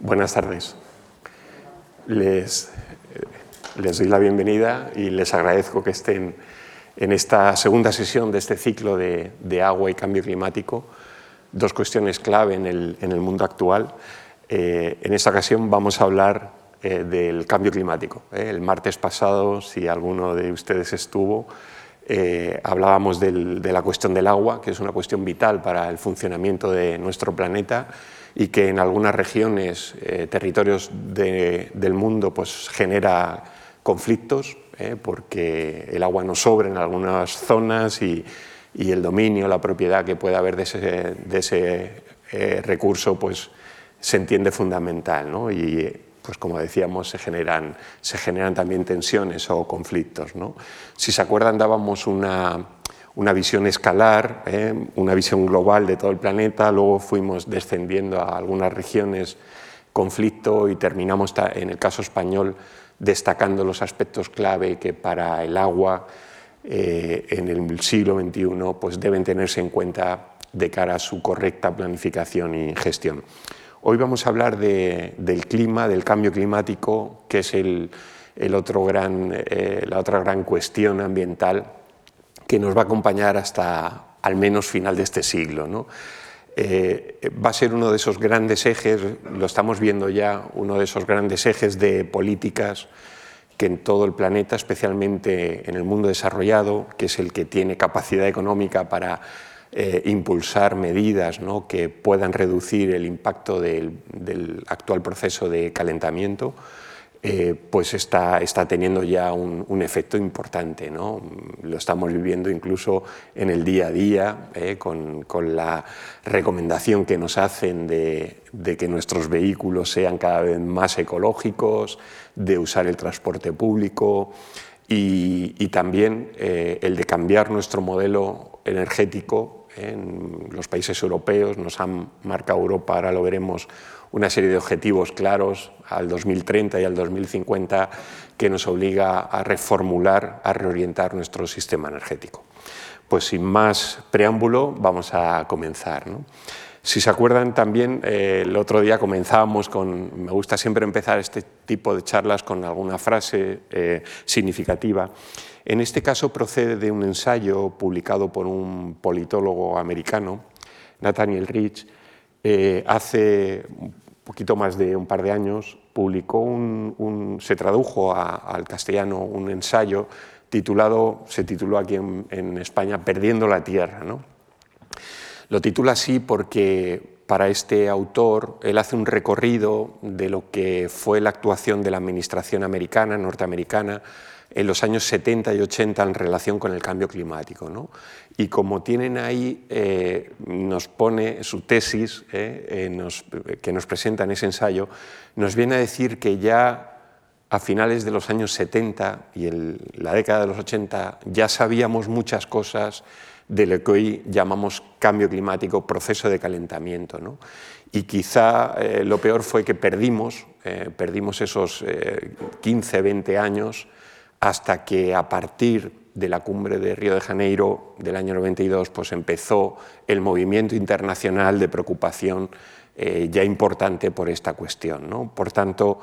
Buenas tardes. Les, les, doy la bienvenida y les agradezco que estén en esta segunda sesión de este ciclo de, agua y cambio climático. Dos cuestiones clave en el, en el mundo actual. Eh, en esta ocasión vamos a hablar eh, del cambio climático. Eh. El martes pasado, si alguno de ustedes estuvo, eh, hablábamos del, de la cuestión del agua, que es una cuestión vital para el funcionamiento de nuestro planeta y que en algunas regiones, eh, territorios de, del mundo, pues genera conflictos, eh, porque el agua no sobra en algunas zonas y, y, el dominio, la propiedad que pueda haber de ese, de ese eh, recurso, pues se entiende fundamental. ¿no? Y pues como decíamos, se generan, se generan también tensiones o conflictos. ¿no? Si se acuerdan, dábamos una, una visión escalar, ¿eh? una visión global de todo el planeta, luego fuimos descendiendo a algunas regiones, conflicto y terminamos en el caso español destacando los aspectos clave que para el agua eh, en el siglo XXI pues deben tenerse en cuenta de cara a su correcta planificación y gestión. Hoy vamos a hablar de, del clima, del cambio climático, que es eh, la otra gran cuestión ambiental que nos va a acompañar hasta al menos final de este siglo. Eh, va a ser uno de esos grandes ejes, lo estamos viendo ya, uno de esos grandes ejes de políticas que en todo el planeta, especialmente en el mundo desarrollado, que es el que tiene capacidad económica para eh, impulsar medidas que puedan reducir el impacto del, actual proceso de calentamiento, eh, pues está, está, teniendo ya un, efecto importante. Lo estamos viviendo incluso en el día a día, eh, con, con, la recomendación que nos hacen de, que nuestros vehículos sean cada vez más ecológicos, de usar el transporte público y, también el de cambiar nuestro modelo energético en los países europeos, nos han marcado Europa, ahora lo veremos, una serie de objetivos claros al 2030 y al 2050 que nos obliga a reformular, a reorientar nuestro sistema energético. Pues sin más preámbulo, vamos a comenzar. Si se acuerdan también, eh, el otro día comenzábamos con, me gusta siempre empezar este tipo de charlas con alguna frase eh, significativa. En este caso procede de un ensayo publicado por un politólogo americano, Nathaniel Rich, eh, hace poquito más de un par de años, publicó un, un se tradujo al castellano un ensayo titulado, se tituló aquí en, España, Perdiendo la Tierra. Lo titula así porque para este autor él hace un recorrido de lo que fue la actuación de la administración americana, norteamericana, en los años 70 y 80 en relación con el cambio climático. ¿no? Y como tienen ahí, eh, nos pone su tesis, eh, eh, nos, que nos presenta en ese ensayo, nos viene a decir que ya a finales de los años 70 y la década de los 80 ya sabíamos muchas cosas de lo que hoy llamamos cambio climático, proceso de calentamiento. ¿no? Y quizá eh, lo peor fue que perdimos, eh, perdimos esos eh, 15, 20 años hasta que a partir de la cumbre de Río de Janeiro del año 92 pues empezó el movimiento internacional de preocupación eh, ya importante por esta cuestión. ¿no? Por tanto,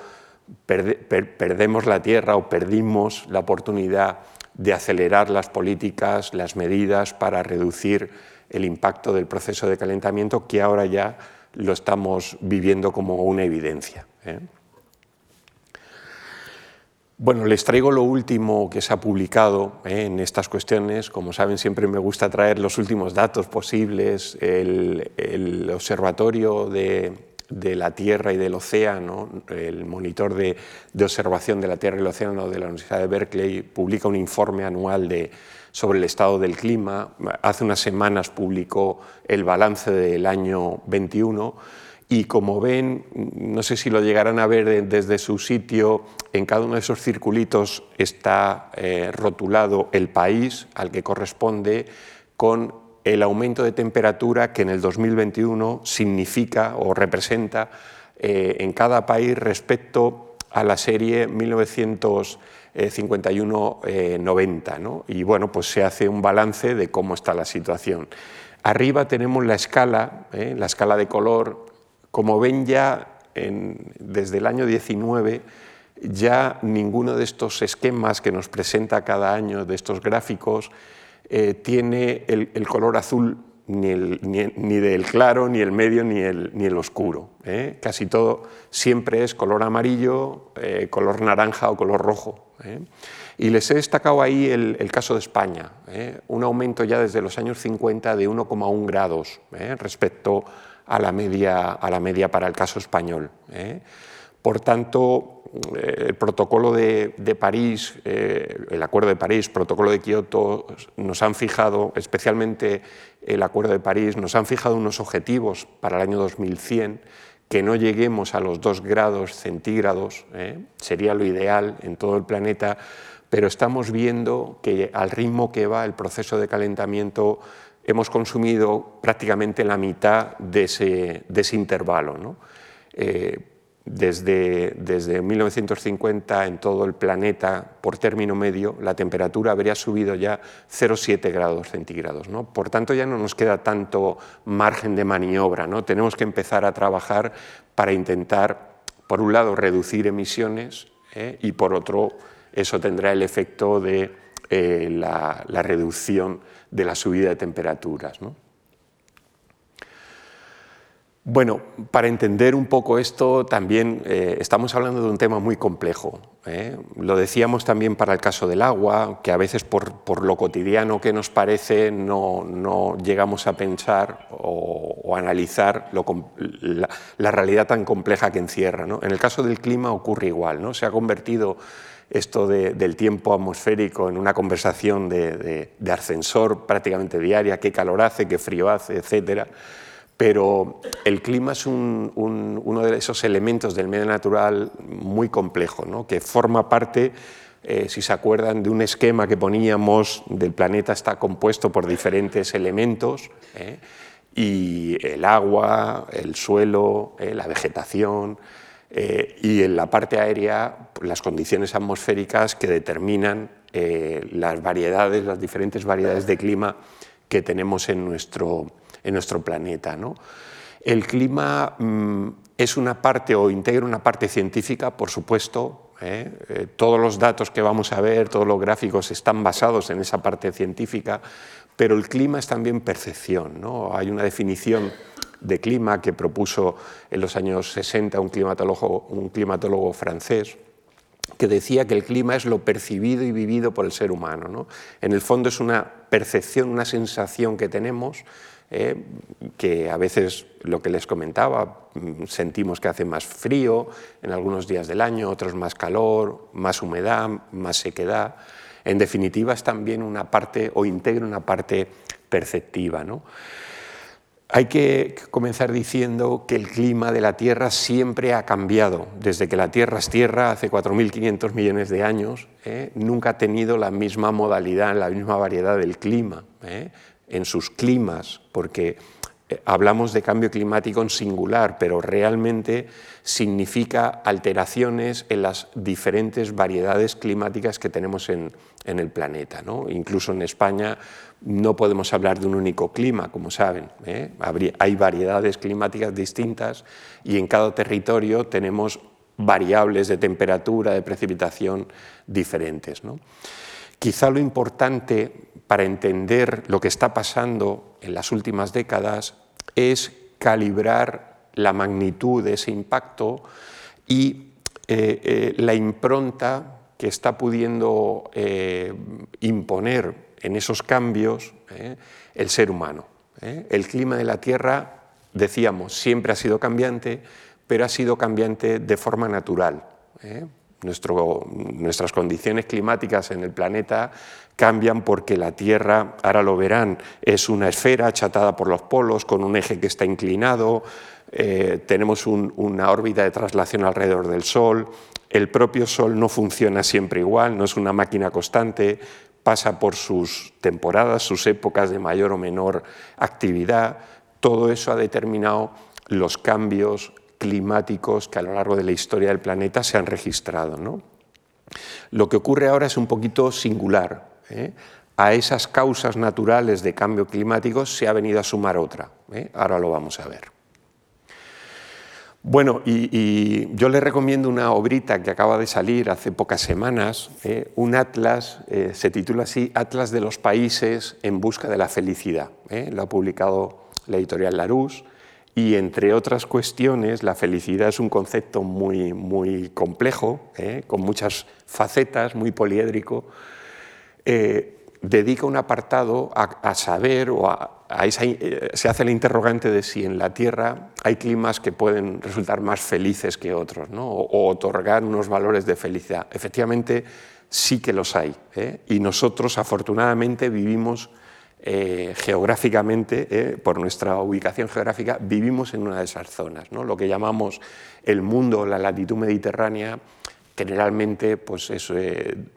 perde, per, perdemos la tierra o perdimos la oportunidad de acelerar las políticas, las medidas para reducir el impacto del proceso de calentamiento que ahora ya lo estamos viviendo como una evidencia. ¿eh? Bueno, les traigo lo último que se ha publicado ¿eh? en estas cuestiones. Como saben, siempre me gusta traer los últimos datos posibles. El, Observatorio de, la Tierra y del Océano, el monitor de, observación de la Tierra y el Océano de la Universidad de Berkeley, publica un informe anual sobre el estado del clima. Hace unas semanas publicó el balance del año 21 y como ven, no sé si lo llegarán a ver desde su sitio, en cada uno de esos circulitos está eh, rotulado el país al que corresponde con el aumento de temperatura que en el 2021 significa o representa eh, en cada país respecto a la serie 1951-90. ¿no? Y bueno, pues se hace un balance de cómo está la situación. Arriba tenemos la escala, ¿eh? la escala de color como ven ya desde el año 19 ya ninguno de estos esquemas que nos presenta cada año, de estos gráficos, eh, tiene el, color azul ni, del claro, ni el medio, ni el, ni el oscuro. ¿eh? Casi todo siempre es color amarillo, eh, color naranja o color rojo. Y les he destacado ahí el, el caso de España, un aumento ya desde los años 50 de 1,1 grados respecto a la, media, a la media para el caso español. Por tanto, eh, el protocolo de, París, eh, el Acuerdo de París, protocolo de Kioto, nos han fijado, especialmente el Acuerdo de París, nos han fijado unos objetivos para el año 2100 que no lleguemos a los 2 grados centígrados, ¿eh? sería lo ideal en todo el planeta, pero estamos viendo que al ritmo que va el proceso de calentamiento hemos consumido prácticamente la mitad de ese, de ese intervalo. ¿no? desde, desde 1950 en todo el planeta, por término medio, la temperatura habría subido ya 0,7 grados centígrados. ¿no? Por tanto, ya no nos queda tanto margen de maniobra. ¿no? Tenemos que empezar a trabajar para intentar, por un lado, reducir emisiones ¿eh? y, por otro, eso tendrá el efecto de eh, la, la, reducción de la subida de temperaturas. ¿no? Bueno, para entender un poco esto también eh, estamos hablando de un tema muy complejo. ¿eh? Lo decíamos también para el caso del agua, que a veces por, lo cotidiano que nos parece no, llegamos a pensar o, analizar la, realidad tan compleja que encierra. En el caso del clima ocurre igual, ¿no? se ha convertido esto del tiempo atmosférico en una conversación de, ascensor prácticamente diaria, qué calor hace, qué frío hace, etcétera pero el clima es uno de esos elementos del medio natural muy complejo, ¿no? que forma parte, eh, si se acuerdan, de un esquema que poníamos del planeta está compuesto por diferentes elementos, ¿eh? y el agua, el suelo, ¿eh? la vegetación, y en la parte aérea las condiciones atmosféricas que determinan las variedades, las diferentes variedades de clima que tenemos en nuestro, en nuestro planeta. ¿no? El clima mm, es una parte o integra una parte científica, por supuesto. ¿eh? Eh, todos los datos que vamos a ver, todos los gráficos están basados en esa parte científica, pero el clima es también percepción. ¿no? Hay una definición de clima que propuso en los años 60 un climatólogo, un climatólogo francés, que decía que el clima es lo percibido y vivido por el ser humano. ¿no? En el fondo es una percepción, una sensación que tenemos eh, que a veces lo que les comentaba, mm, sentimos que hace más frío en algunos días del año, otros más calor, más humedad, más sequedad. En definitiva, es también una parte o integra una parte perceptiva. ¿no? Hay que comenzar diciendo que el clima de la Tierra siempre ha cambiado. Desde que la Tierra es Tierra, hace 4.500 millones de años, ¿eh? nunca ha tenido la misma modalidad, la misma variedad del clima. ¿eh? en sus climas, porque eh, hablamos de cambio climático en singular, pero realmente significa alteraciones en las diferentes variedades climáticas que tenemos en, el planeta. ¿no? Incluso en España no podemos hablar de un único clima, como saben. ¿eh? Hay variedades climáticas distintas y en cada territorio tenemos variables de temperatura, de precipitación diferentes. Quizá lo importante para entender lo que está pasando en las últimas décadas es calibrar la magnitud de ese impacto y eh, eh, la impronta que está pudiendo imponer en esos cambios el ser humano. El clima de la Tierra, decíamos, siempre ha sido cambiante, pero ha sido cambiante de forma natural nuestras condiciones climáticas en el planeta cambian porque la Tierra, ahora lo verán, es una esfera achatada por los polos con un eje que está inclinado, eh, tenemos una órbita de traslación alrededor del Sol, el propio Sol no funciona siempre igual, no es una máquina constante, pasa por sus temporadas, sus épocas de mayor o menor actividad, todo eso ha determinado los cambios climáticos que a lo largo de la historia del planeta se han registrado. ¿no? Lo que ocurre ahora es un poquito singular. ¿eh? A esas causas naturales de cambio climático se ha venido a sumar otra. ¿eh? Ahora lo vamos a ver. Bueno, y, yo le recomiendo una obrita que acaba de salir hace pocas semanas, eh, un atlas, eh, se titula así, Atlas de los países en busca de la felicidad. Eh, lo ha publicado la editorial Larousse y entre otras cuestiones la felicidad es un concepto muy, muy complejo, con muchas facetas, muy poliédrico. Dedica un apartado a saber o a, eh, se hace el interrogante de si en la Tierra hay climas que pueden resultar más felices que otros, o, otorgar unos valores de felicidad. Efectivamente, sí que los hay. ¿eh? Y nosotros, afortunadamente, vivimos eh, geográficamente, por nuestra ubicación geográfica, vivimos en una de esas zonas. ¿no? Lo que llamamos el mundo, la latitud mediterránea, generalmente pues eso,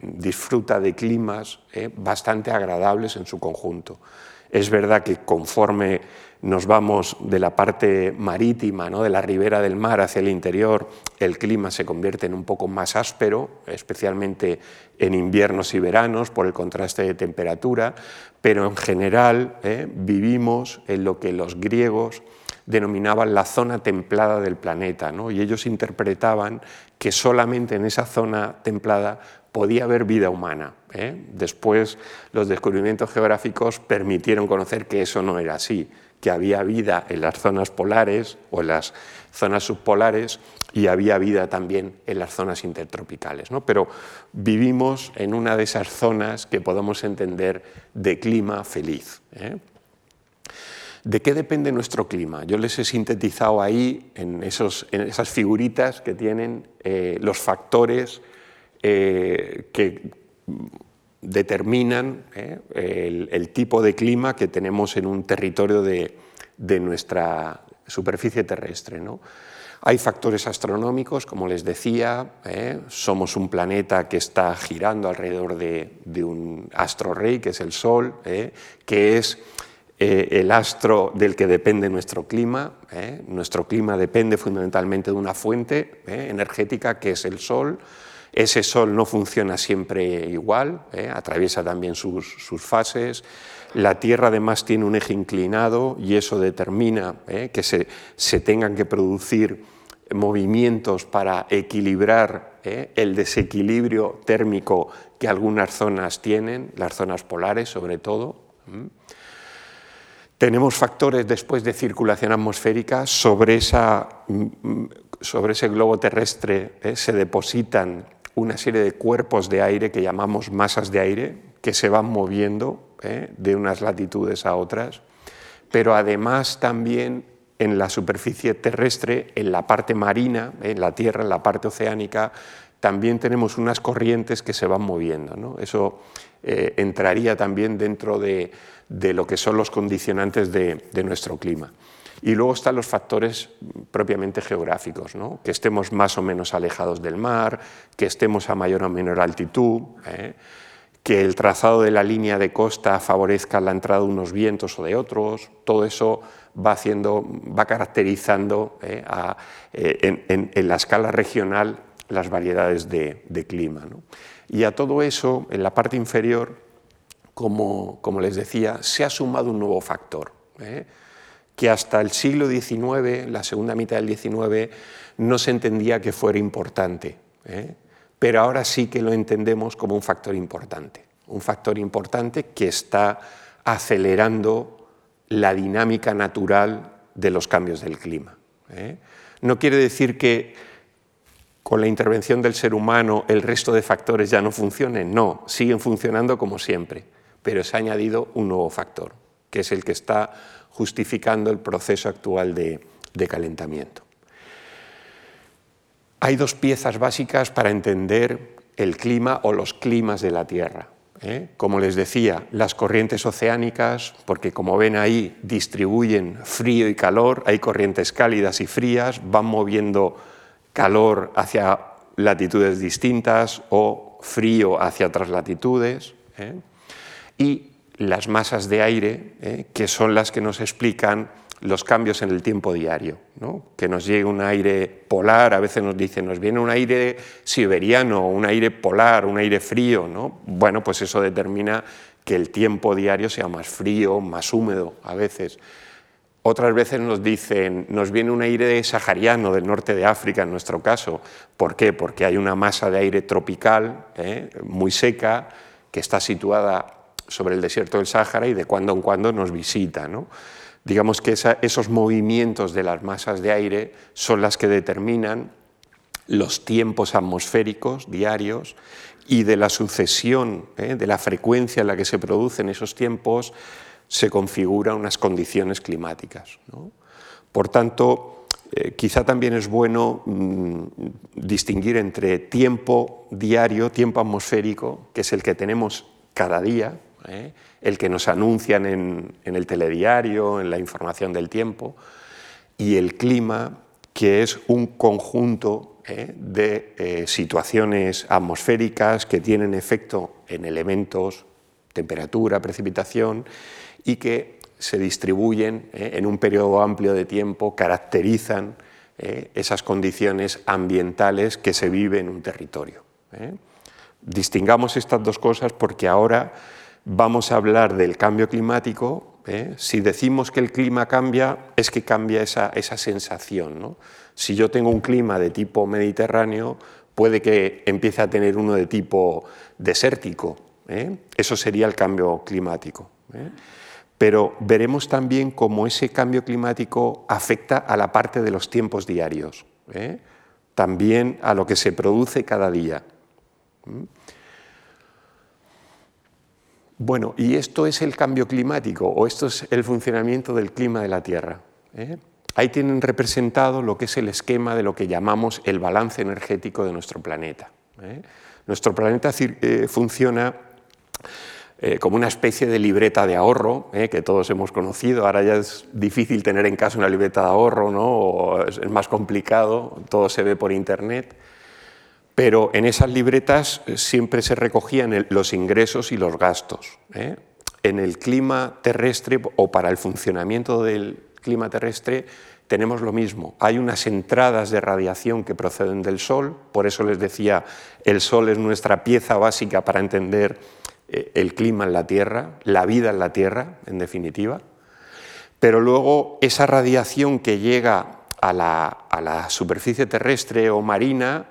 disfruta de climas bastante agradables en su conjunto. Es verdad que conforme nos vamos de la parte marítima, ¿no? de la ribera del mar hacia el interior, el clima se convierte en un poco más áspero, especialmente en inviernos y veranos por el contraste de temperatura, pero en general ¿eh? vivimos en lo que los griegos denominaban la zona templada del planeta, ¿no? y ellos interpretaban que solamente en esa zona templada podía haber vida humana. ¿eh? Después los descubrimientos geográficos permitieron conocer que eso no era así, que había vida en las zonas polares o en las zonas subpolares y había vida también en las zonas intertropicales. ¿no? Pero vivimos en una de esas zonas que podemos entender de clima feliz. ¿eh? ¿De qué depende nuestro clima? Yo les he sintetizado ahí, en, esos, en esas figuritas que tienen, eh, los factores eh, que determinan eh, el, tipo de clima que tenemos en un territorio de, nuestra superficie terrestre. ¿no? Hay factores astronómicos, como les decía, somos un planeta que está girando alrededor de, un astro rey, que es el Sol, que es el astro del que depende nuestro clima. Nuestro clima depende fundamentalmente de una fuente energética que es el Sol. Ese sol no funciona siempre igual, ¿eh? atraviesa también sus, fases. La Tierra además tiene un eje inclinado y eso determina ¿eh? que se, tengan que producir movimientos para equilibrar ¿eh? el desequilibrio térmico que algunas zonas tienen, las zonas polares sobre todo. Tenemos factores después de circulación atmosférica sobre, esa, sobre ese globo terrestre, se depositan una serie de cuerpos de aire que llamamos masas de aire, que se van moviendo ¿eh? de unas latitudes a otras, pero además también en la superficie terrestre, en la parte marina, en la Tierra, en la parte oceánica, también tenemos unas corrientes que se van moviendo. Eso eh, entraría también dentro de, lo que son los condicionantes de nuestro clima. Y luego están los factores propiamente geográficos, que estemos más o menos alejados del mar, que estemos a mayor o menor altitud, ¿eh? que el trazado de la línea de costa favorezca la entrada de unos vientos o de otros, todo eso va, haciendo, va caracterizando ¿eh? Eh, en, la escala regional las variedades de, clima. Y a todo eso, en la parte inferior, como, como les decía, se ha sumado un nuevo factor que hasta el siglo XIX, la segunda mitad del XIX, no se entendía que fuera importante, ¿eh? pero ahora sí que lo entendemos como un factor importante, un factor importante que está acelerando la dinámica natural de los cambios del clima. ¿eh? No quiere decir que con la intervención del ser humano el resto de factores ya no funcionen, no, siguen funcionando como siempre, pero se ha añadido un nuevo factor, que es el que está justificando el proceso actual de, calentamiento. Hay dos piezas básicas para entender el clima o los climas de la Tierra. ¿eh? Como les decía, las corrientes oceánicas, porque como ven ahí distribuyen frío y calor, hay corrientes cálidas y frías, van moviendo calor hacia latitudes distintas o frío hacia otras latitudes. ¿eh? Y las masas de aire, eh, que son las que nos explican los cambios en el tiempo diario. Que nos llegue un aire polar, a veces nos dicen, nos viene un aire siberiano, un aire polar, un aire frío. ¿no? Bueno, pues eso determina que el tiempo diario sea más frío, más húmedo a veces. Otras veces nos dicen, nos viene un aire sahariano del norte de África, en nuestro caso. ¿Por qué? Porque hay una masa de aire tropical ¿eh? muy seca que está situada sobre el desierto del Sáhara y de cuando en cuando nos visita. Digamos que esos movimientos de las masas de aire son las que determinan los tiempos atmosféricos diarios y de la sucesión, ¿eh? de la frecuencia en la que se producen esos tiempos, se configuran unas condiciones climáticas. Por tanto, eh, quizá también es bueno mm, distinguir entre tiempo diario, tiempo atmosférico, que es el que tenemos cada día, ¿eh? el que nos anuncian en, el telediario, en la información del tiempo, y el clima, que es un conjunto ¿eh? de situaciones atmosféricas que tienen efecto en elementos, temperatura, precipitación, y que se distribuyen eh, en un periodo amplio de tiempo, caracterizan eh, esas condiciones ambientales que se viven en un territorio. Eh. Distingamos estas dos cosas porque ahora vamos a hablar del cambio climático. Si decimos que el clima cambia, es que cambia esa, esa sensación. Si yo tengo un clima de tipo mediterráneo, puede que empiece a tener uno de tipo desértico. Eso sería el cambio climático pero veremos también cómo ese cambio climático afecta a la parte de los tiempos diarios, ¿eh? también a lo que se produce cada día. Bueno, y esto es el cambio climático o esto es el funcionamiento del clima de la Tierra. ¿eh? Ahí tienen representado lo que es el esquema de lo que llamamos el balance energético de nuestro planeta. ¿eh? Nuestro planeta funciona eh, como una especie de libreta de ahorro, que todos hemos conocido. Ahora ya es difícil tener en casa una libreta de ahorro, ¿no? es, más complicado, todo se ve por Internet. Pero en esas libretas eh, siempre se recogían los ingresos y los gastos. En el clima terrestre o para el funcionamiento del clima terrestre tenemos lo mismo. Hay unas entradas de radiación que proceden del Sol, por eso les decía, el Sol es nuestra pieza básica para entender eh, el clima en la Tierra, la vida en la Tierra, en definitiva, pero luego esa radiación que llega a la, superficie terrestre o marina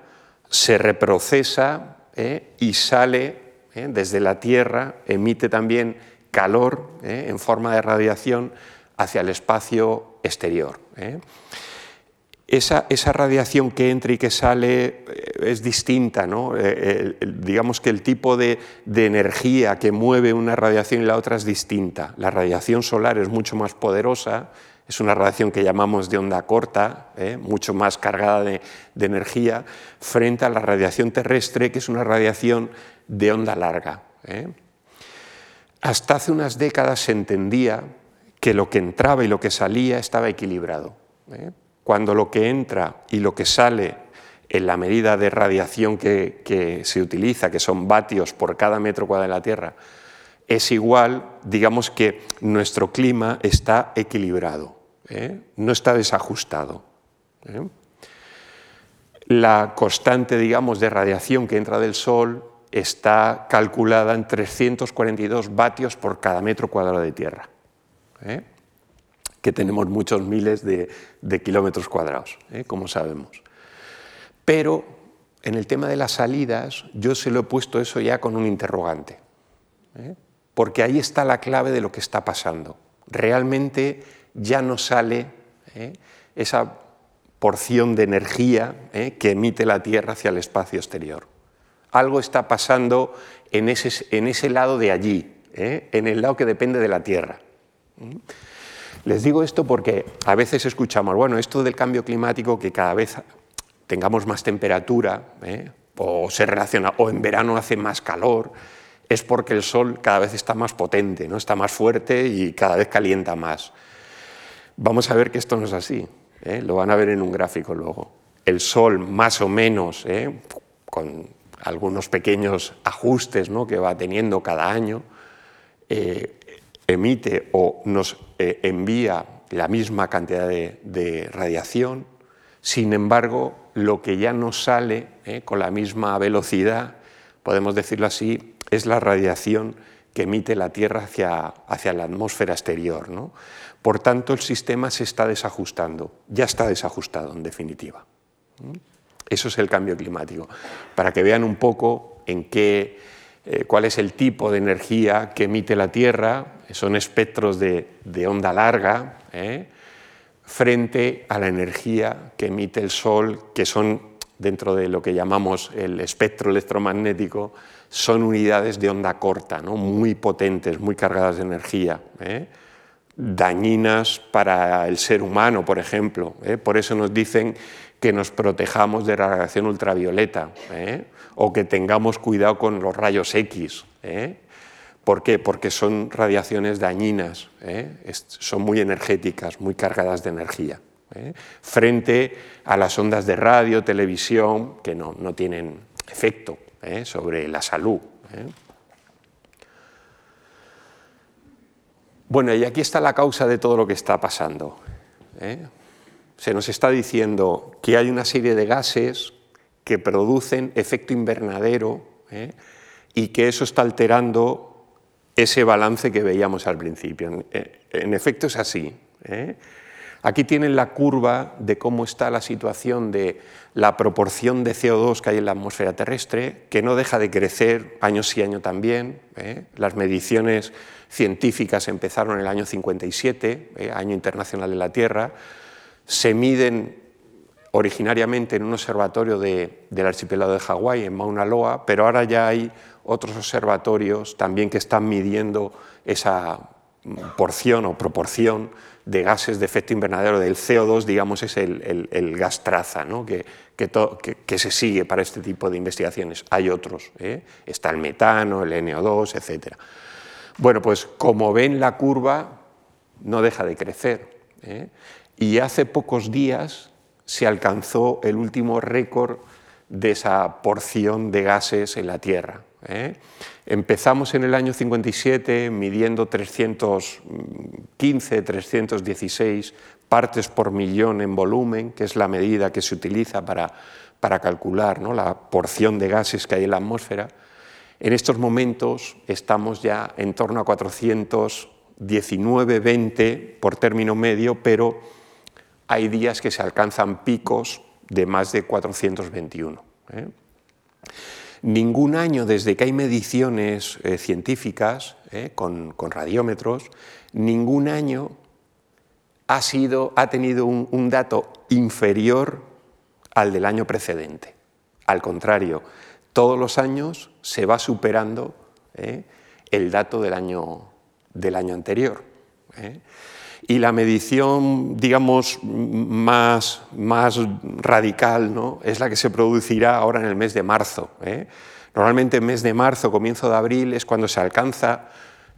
se reprocesa eh, y sale eh, desde la Tierra, emite también calor en forma de radiación hacia el espacio exterior esa, radiación que entra y que sale eh, es distinta. ¿no? Eh, digamos que el tipo de, energía que mueve una radiación y la otra es distinta. La radiación solar es mucho más poderosa, es una radiación que llamamos de onda corta, ¿eh? mucho más cargada de, energía, frente a la radiación terrestre, que es una radiación de onda larga. Hasta hace unas décadas se entendía que lo que entraba y lo que salía estaba equilibrado cuando lo que entra y lo que sale en la medida de radiación que, se utiliza, que son vatios por cada metro cuadrado de la Tierra, es igual, digamos que nuestro clima está equilibrado, ¿eh? no está desajustado. ¿eh? La constante, digamos, de radiación que entra del Sol está calculada en 342 vatios por cada metro cuadrado de Tierra. ¿eh? que tenemos muchos miles de, kilómetros cuadrados, como sabemos. Pero en el tema de las salidas, yo se lo he puesto eso ya con un interrogante. Porque ahí está la clave de lo que está pasando. Realmente ya no sale ¿eh? esa porción de energía que emite la Tierra hacia el espacio exterior. Algo está pasando en ese, lado de allí, en el lado que depende de la Tierra. Les digo esto porque a veces escuchamos, bueno, esto del cambio climático, que cada vez tengamos más temperatura, ¿eh? o se relaciona, o en verano hace más calor, es porque el sol cada vez está más potente, ¿no? está más fuerte y cada vez calienta más. Vamos a ver que esto no es así, ¿eh? lo van a ver en un gráfico luego. El sol más o menos, ¿eh? con algunos pequeños ajustes ¿no? que va teniendo cada año, emite o nos eh, envía la misma cantidad de, radiación, sin embargo, lo que ya no sale eh, con la misma velocidad, podemos decirlo así, es la radiación que emite la Tierra hacia, hacia la atmósfera exterior. ¿no? Por tanto, el sistema se está desajustando, ya está desajustado en definitiva. Eso es el cambio climático. Para que vean un poco en qué, eh, cuál es el tipo de energía que emite la Tierra, son espectros de, onda larga, ¿eh? frente a la energía que emite el Sol, que son, dentro de lo que llamamos el espectro electromagnético, son unidades de onda corta, ¿no? muy potentes, muy cargadas de energía, ¿eh? dañinas para el ser humano, por ejemplo. Por eso nos dicen que nos protejamos de la radiación ultravioleta ¿eh? o que tengamos cuidado con los rayos X. ¿eh? ¿Por qué? Porque son radiaciones dañinas, ¿eh? son muy energéticas, muy cargadas de energía, frente a las ondas de radio, televisión, que no, no tienen efecto sobre la salud. Bueno, y aquí está la causa de todo lo que está pasando se nos está diciendo que hay una serie de gases que producen efecto invernadero ¿eh? y que eso está alterando ese balance que veíamos al principio. En, eh, efecto es así. ¿eh? Aquí tienen la curva de cómo está la situación de la proporción de CO2 que hay en la atmósfera terrestre, que no deja de crecer año sí año también. Las mediciones científicas empezaron en el año 57, año internacional de la Tierra, se miden originariamente en un observatorio del archipiélago de Hawái, en Mauna Loa, pero ahora ya hay otros observatorios también que están midiendo esa porción o proporción de gases de efecto invernadero del CO2, digamos, es el, gas traza ¿no? que, que, se sigue para este tipo de investigaciones. Hay otros, ¿eh? está el metano, el NO2, etc. Bueno, pues como ven la curva no deja de crecer. ¿eh? y hace pocos días se alcanzó el último récord de esa porción de gases en la Tierra. ¿Eh? Empezamos en el año 57 midiendo 315, 316 partes por millón en volumen, que es la medida que se utiliza para, para calcular la porción de gases que hay en la atmósfera. En estos momentos estamos ya en torno a 419, 20 por término medio, pero hay días que se alcanzan picos de más de 421. ¿eh? Ningún año desde que hay mediciones eh, científicas ¿eh? con, radiómetros, ningún año ha, sido, ha tenido un, dato inferior al del año precedente. Al contrario, todos los años se va superando el dato del año, del año anterior. Y la medición, digamos, más, más radical ¿no? es la que se producirá ahora en el mes de marzo. ¿eh? Normalmente en mes de marzo, comienzo de abril, es cuando se alcanza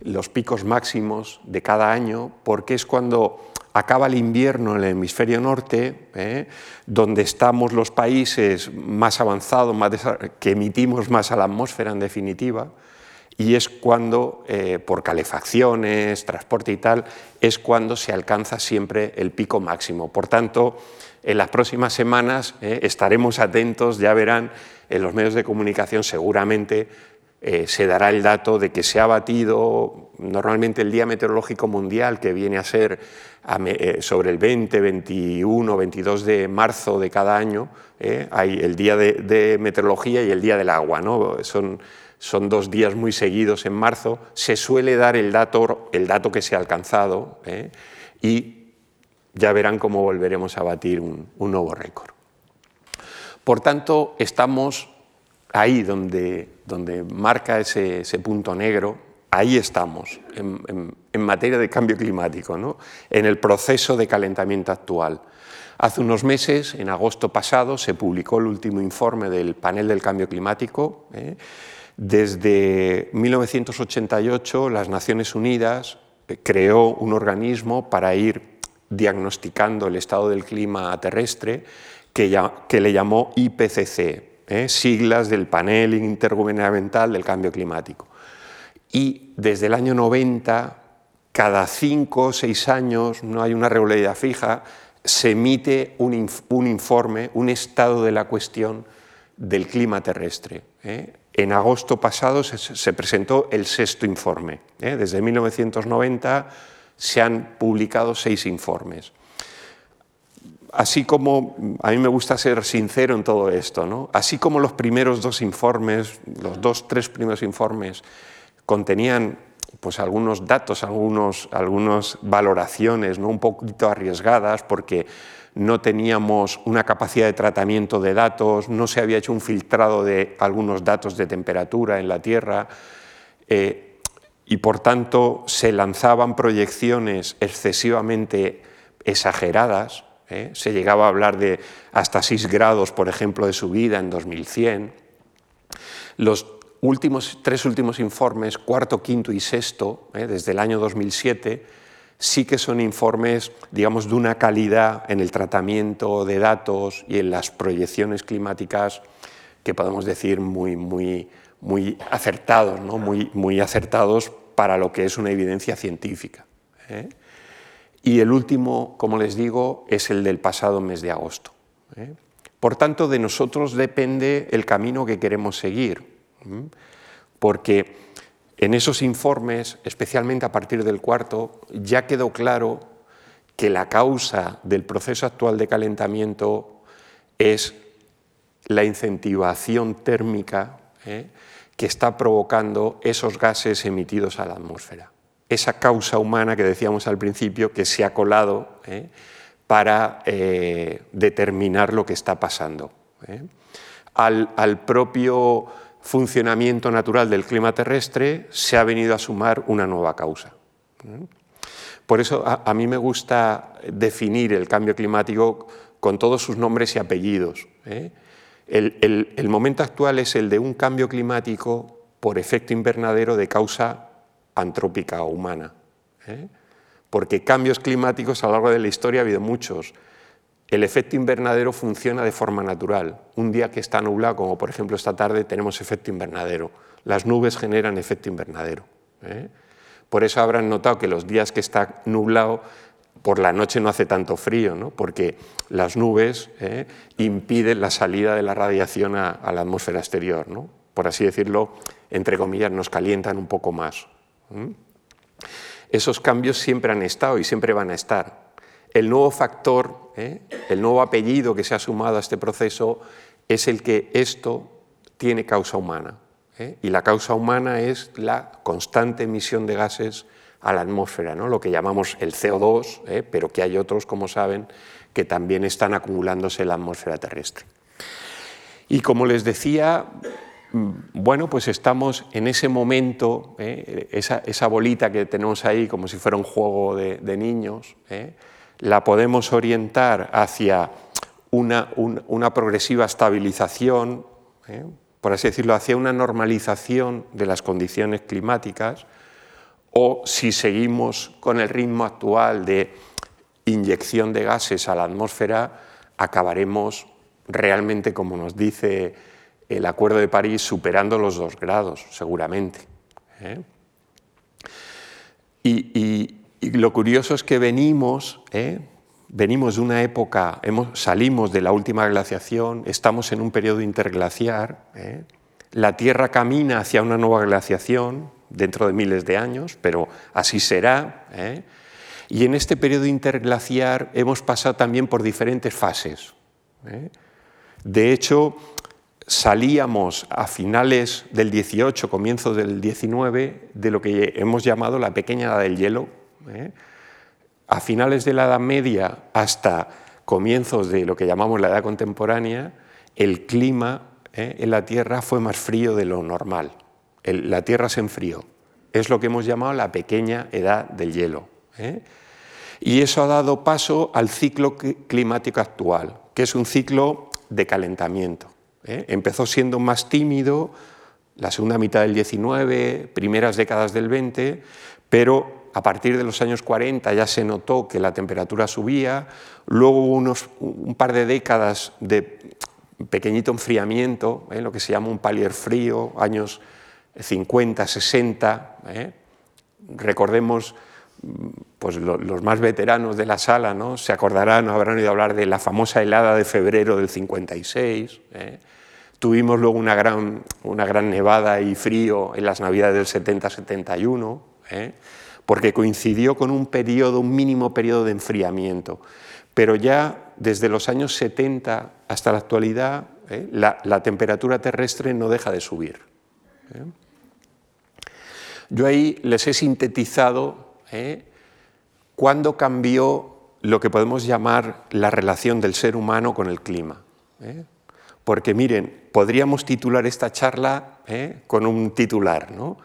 los picos máximos de cada año, porque es cuando acaba el invierno en el hemisferio norte, ¿eh? donde estamos los países más avanzados, que emitimos más a la atmósfera en definitiva, y es cuando, eh, por calefacciones, transporte y tal, es cuando se alcanza siempre el pico máximo. Por tanto, en las próximas semanas eh, estaremos atentos, ya verán, en los medios de comunicación seguramente eh, se dará el dato de que se ha batido normalmente el Día Meteorológico Mundial, que viene a ser sobre el 20, 21, 22 de marzo de cada año, hay el Día de, de, Meteorología y el Día del Agua. ¿no? Son son dos días muy seguidos en marzo, se suele dar el dato, el dato que se ha alcanzado ¿eh? y ya verán cómo volveremos a batir un, nuevo récord. Por tanto, estamos ahí donde, donde marca ese, punto negro, ahí estamos, en, materia de cambio climático, ¿no? en el proceso de calentamiento actual. Hace unos meses, en agosto pasado, se publicó el último informe del panel del cambio climático. ¿eh? Desde 1988 las Naciones Unidas eh, creó un organismo para ir diagnosticando el estado del clima terrestre que, le llamó IPCC, ¿eh? siglas del Panel Intergubernamental del Cambio Climático. Y desde el año 90, cada cinco o seis años, no hay una regularidad fija, se emite un, informe, un estado de la cuestión del clima terrestre. ¿eh? En agosto pasado se, presentó el sexto informe. ¿eh? Desde 1990 se han publicado seis informes. Así como, a mí me gusta ser sincero en todo esto, ¿no? así como los primeros dos informes, los dos, tres primeros informes, contenían pues algunos datos, algunos, algunas valoraciones ¿no? un poquito arriesgadas porque no teníamos una capacidad de tratamiento de datos, no se había hecho un filtrado de algunos datos de temperatura en la Tierra eh, y por tanto se lanzaban proyecciones excesivamente exageradas. ¿eh? Se llegaba a hablar de hasta 6 grados, por ejemplo, de subida en 2100. Los últimos, tres últimos informes, cuarto, quinto y sexto, ¿eh? desde el año 2007, sí que son informes, digamos, de una calidad en el tratamiento de datos y en las proyecciones climáticas que podemos decir muy, muy, muy acertados, ¿no? muy, muy acertados para lo que es una evidencia científica. ¿eh? Y el último, como les digo, es el del pasado mes de agosto. ¿eh? Por tanto, de nosotros depende el camino que queremos seguir, porque en esos informes, especialmente a partir del cuarto, ya quedó claro que la causa del proceso actual de calentamiento es la incentivación térmica ¿eh? que está provocando esos gases emitidos a la atmósfera. Esa causa humana que decíamos al principio que se ha colado ¿eh? para eh, determinar lo que está pasando. Al, al propio funcionamiento natural del clima terrestre se ha venido a sumar una nueva causa. Por eso a, mí me gusta definir el cambio climático con todos sus nombres y apellidos. ¿eh? El, momento actual es el de un cambio climático por efecto invernadero de causa antrópica o humana. ¿eh? Porque cambios climáticos a lo largo de la historia ha habido muchos. El efecto invernadero funciona de forma natural. Un día que está nublado, como por ejemplo esta tarde, tenemos efecto invernadero. Las nubes generan efecto invernadero. ¿eh? Por eso habrán notado que los días que está nublado, por la noche no hace tanto frío, ¿no? porque las nubes ¿eh? impiden la salida de la radiación a, la atmósfera exterior. ¿no? Por así decirlo, entre comillas, nos calientan un poco más. Esos cambios siempre han estado y siempre van a estar el nuevo factor, ¿eh? el nuevo apellido que se ha sumado a este proceso es el que esto tiene causa humana. ¿eh? Y la causa humana es la constante emisión de gases a la atmósfera, ¿no? lo que llamamos el CO2, ¿eh? pero que hay otros, como saben, que también están acumulándose en la atmósfera terrestre. Y como les decía, mm, bueno, pues estamos en ese momento, esa, bolita que tenemos ahí como si fuera un juego de, de niños, la podemos orientar hacia una, progresiva estabilización, ¿eh? por así decirlo, hacia una normalización de las condiciones climáticas, o si seguimos con el ritmo actual de inyección de gases a la atmósfera, acabaremos realmente, como nos dice el Acuerdo de París, superando los dos grados, seguramente. ¿eh? y, y lo curioso es que venimos, ¿eh? venimos de una época, salimos de la última glaciación, estamos en un periodo interglaciar, ¿eh? la Tierra camina hacia una nueva glaciación dentro de miles de años, pero así será. ¿eh? Y en este periodo interglaciar hemos pasado también por diferentes fases. De hecho, salíamos a finales del 18, comienzos del 19, de lo que hemos llamado la pequeña edad del hielo, ¿eh? A finales de la Edad Media hasta comienzos de lo que llamamos la Edad Contemporánea, el clima ¿eh? en la Tierra fue más frío de lo normal. la Tierra se enfrió. Es lo que hemos llamado la pequeña edad del hielo. ¿eh? Y eso ha dado paso al ciclo climático actual, que es un ciclo de calentamiento. Empezó siendo más tímido la segunda mitad del 19, primeras décadas del 20, pero a partir de los años 40 ya se notó que la temperatura subía, luego hubo unos, un par de décadas de pequeñito enfriamiento, ¿eh? lo que se llama un palier frío, años 50, 60. ¿eh? Recordemos, pues los más veteranos de la sala ¿no? se acordarán, habrán oído hablar de la famosa helada de febrero del 56. ¿eh? Tuvimos luego una gran, una gran nevada y frío en las navidades del 70-71, ¿eh? Porque coincidió con un periodo, un mínimo periodo de enfriamiento. Pero ya desde los años 70 hasta la actualidad, ¿eh? la, temperatura terrestre no deja de subir. ¿eh? Yo ahí les he sintetizado cuándo cambió lo que podemos llamar la relación del ser humano con el clima. Porque miren, podríamos titular esta charla ¿eh? con un titular, ¿no?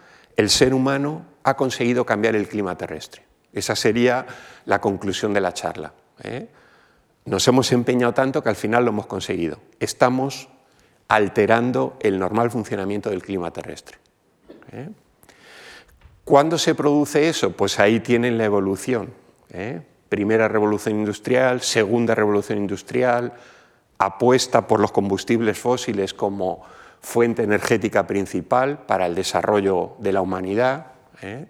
El ser humano ha conseguido cambiar el clima terrestre. Esa sería la conclusión de la charla. ¿eh? Nos hemos empeñado tanto que al final lo hemos conseguido. Estamos alterando el normal funcionamiento del clima terrestre. ¿eh? ¿Cuándo se produce eso? Pues ahí tienen la evolución. Primera revolución industrial, segunda revolución industrial, apuesta por los combustibles fósiles como fuente energética principal para el desarrollo de la humanidad. ¿eh?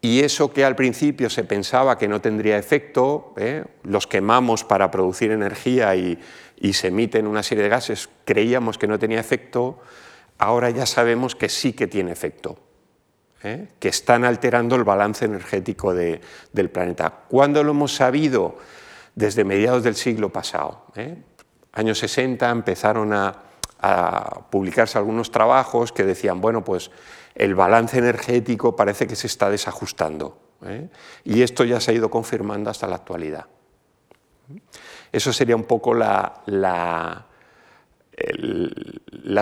Y eso que al principio se pensaba que no tendría efecto, ¿eh? los quemamos para producir energía y, se emiten una serie de gases, creíamos que no tenía efecto, ahora ya sabemos que sí que tiene efecto, ¿eh? que están alterando el balance energético del planeta. ¿Cuándo lo hemos sabido? Desde mediados del siglo pasado años 60 empezaron a, publicarse algunos trabajos que decían, bueno, pues el balance energético parece que se está desajustando. ¿eh? Y esto ya se ha ido confirmando hasta la actualidad. Eso sería un poco las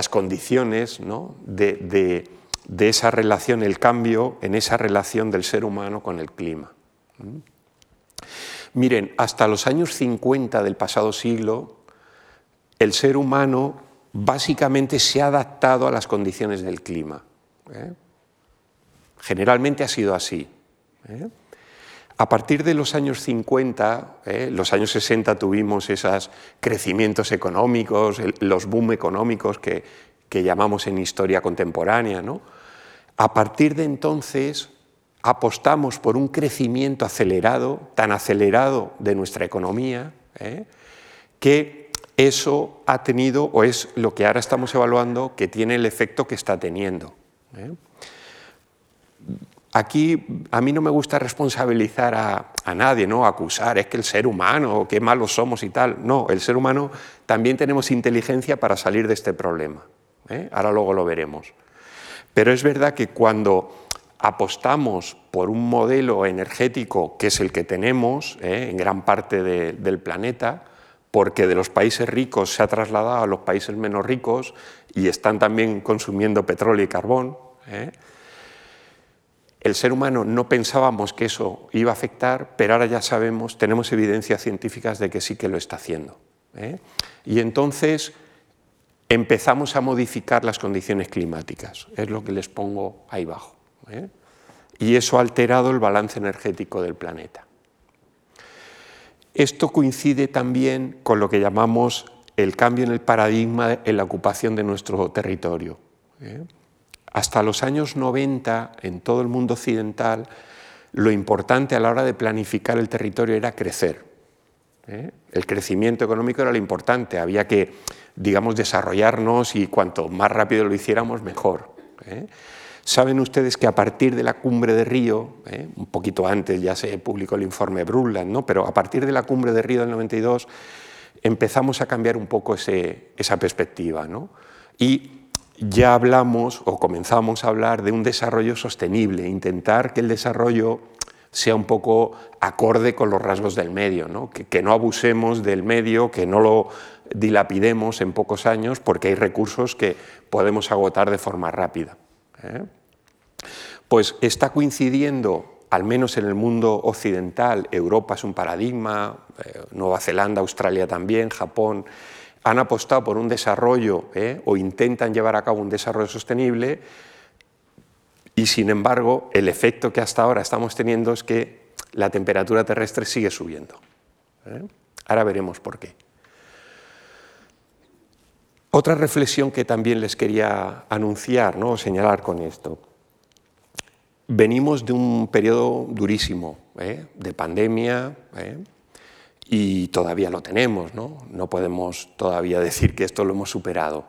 condiciones de, esa relación, el cambio en esa relación del ser humano con el clima. Miren, hasta los años 50 del pasado siglo, el ser humano básicamente se ha adaptado a las condiciones del clima. ¿eh? Generalmente ha sido así. ¿eh? A partir de los años 50, ¿eh? los años 60 tuvimos esos crecimientos económicos, los boom económicos que, llamamos en historia contemporánea. A partir de entonces apostamos por un crecimiento acelerado, tan acelerado de nuestra economía, que eso ha tenido, o es lo que ahora estamos evaluando, que tiene el efecto que está teniendo. ¿eh? Aquí a mí no me gusta responsabilizar a, nadie, ¿no? acusar, es que el ser humano, qué malos somos y tal. No, el ser humano también tenemos inteligencia para salir de este problema. ¿eh? Ahora luego lo veremos. Pero es verdad que cuando apostamos por un modelo energético que es el que tenemos ¿eh? en gran parte del planeta, porque de los países ricos se ha trasladado a los países menos ricos y están también consumiendo petróleo y carbón. ¿eh? El ser humano no pensábamos que eso iba a afectar, pero ahora ya sabemos, tenemos evidencias científicas de que sí que lo está haciendo. ¿eh? Y entonces empezamos a modificar las condiciones climáticas, es lo que les pongo ahí abajo. ¿eh? Y eso ha alterado el balance energético del planeta. Esto coincide también con lo que llamamos el cambio en el paradigma en la ocupación de nuestro territorio. ¿eh? Hasta los años 90, en todo el mundo occidental, lo importante a la hora de planificar el territorio era crecer. ¿eh? El crecimiento económico era lo importante, había que, digamos, desarrollarnos y cuanto más rápido lo hiciéramos, mejor. ¿eh? Saben ustedes que a partir de la cumbre de Río, ¿eh? un poquito antes ya se publicó el informe Brundtland, ¿no? pero a partir de la cumbre de Río del 92 empezamos a cambiar un poco esa perspectiva. ¿no? Y ya hablamos o comenzamos a hablar de un desarrollo sostenible, intentar que el desarrollo sea un poco acorde con los rasgos del medio, ¿no? Que, no abusemos del medio, que no lo dilapidemos en pocos años porque hay recursos que podemos agotar de forma rápida. ¿eh? Pues está coincidiendo, al menos en el mundo occidental, Europa es un paradigma, eh, Nueva Zelanda, Australia también, Japón, han apostado por un desarrollo ¿eh? o intentan llevar a cabo un desarrollo sostenible y sin embargo el efecto que hasta ahora estamos teniendo es que la temperatura terrestre sigue subiendo. ¿eh? Ahora veremos por qué. Otra reflexión que también les quería anunciar, ¿no? o señalar con esto. Venimos de un periodo durísimo, ¿eh? de pandemia, ¿eh? y todavía lo tenemos, ¿no? no podemos todavía decir que esto lo hemos superado.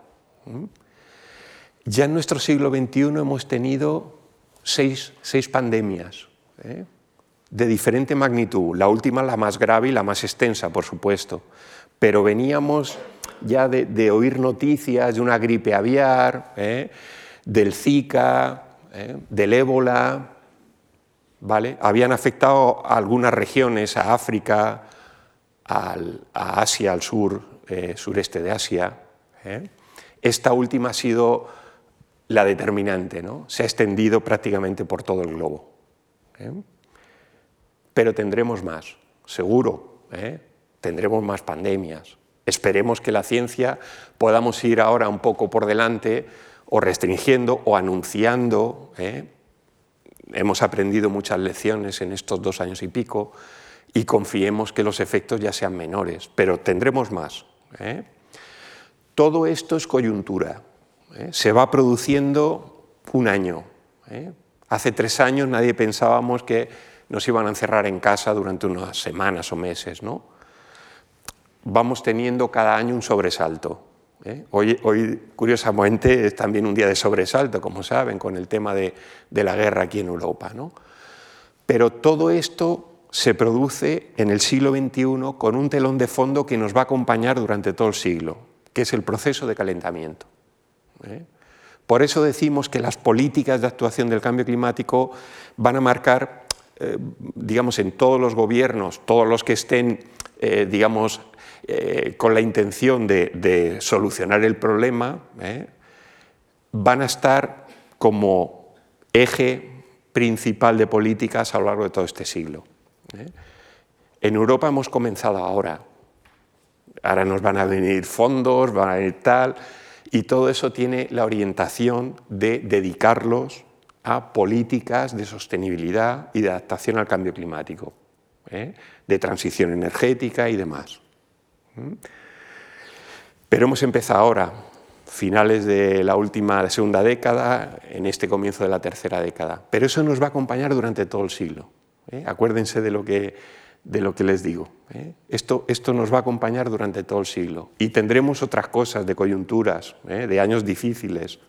Ya en nuestro siglo XXI hemos tenido seis, pandemias ¿eh? de diferente magnitud, la última la más grave y la más extensa, por supuesto, pero veníamos ya de, oír noticias de una gripe aviar, del Zika, ¿eh? del ébola, ¿vale? habían afectado a algunas regiones, a África, a Asia, al sur, sureste de Asia. Esta última ha sido la determinante, ¿no? se ha extendido prácticamente por todo el globo. ¿eh? Pero tendremos más, seguro, ¿eh? tendremos más pandemias. Esperemos que la ciencia podamos ir ahora un poco por delante o restringiendo o anunciando. ¿eh? Hemos aprendido muchas lecciones en estos dos años y pico y confiemos que los efectos ya sean menores, pero tendremos más. Todo esto es coyuntura, ¿eh? se va produciendo un año. ¿eh? Hace tres años nadie pensábamos que nos iban a encerrar en casa durante unas semanas o meses. ¿no? Vamos teniendo cada año un sobresalto. ¿Eh? Hoy, curiosamente, es también un día de sobresalto, como saben, con el tema de, la guerra aquí en Europa. ¿no? Pero todo esto se produce en el siglo XXI con un telón de fondo que nos va a acompañar durante todo el siglo, que es el proceso de calentamiento. ¿eh? Por eso decimos que las políticas de actuación del cambio climático van a marcar, eh, digamos, en todos los gobiernos, todos los que estén, digamos, con la intención de, solucionar el problema, van a estar como eje principal de políticas a lo largo de todo este siglo. En Europa hemos comenzado ahora. Ahora nos van a venir fondos, van a venir tal, y todo eso tiene la orientación de dedicarlos a políticas de sostenibilidad y de adaptación al cambio climático, ¿eh? de transición energética y demás. Pero hemos empezado ahora, finales de la última, de segunda década, en este comienzo de la tercera década. Pero eso nos va a acompañar durante todo el siglo. ¿eh? Acuérdense de lo que de lo que les digo. ¿eh? Esto, esto, nos va a acompañar durante todo el siglo y tendremos otras cosas de coyunturas, ¿eh? de años difíciles.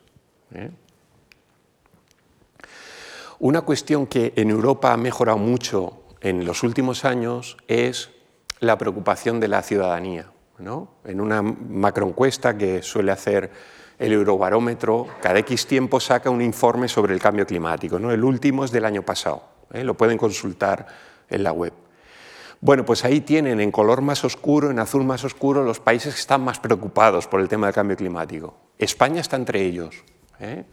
Una cuestión que en Europa ha mejorado mucho en los últimos años es la preocupación de la ciudadanía. En una macroencuesta que suele hacer el Eurobarómetro, cada X tiempo saca un informe sobre el cambio climático. ¿no? El último es del año pasado, lo pueden consultar en la web. Bueno, pues ahí tienen en color más oscuro, en azul más oscuro, los países que están más preocupados por el tema del cambio climático. España está entre ellos. ¿eh?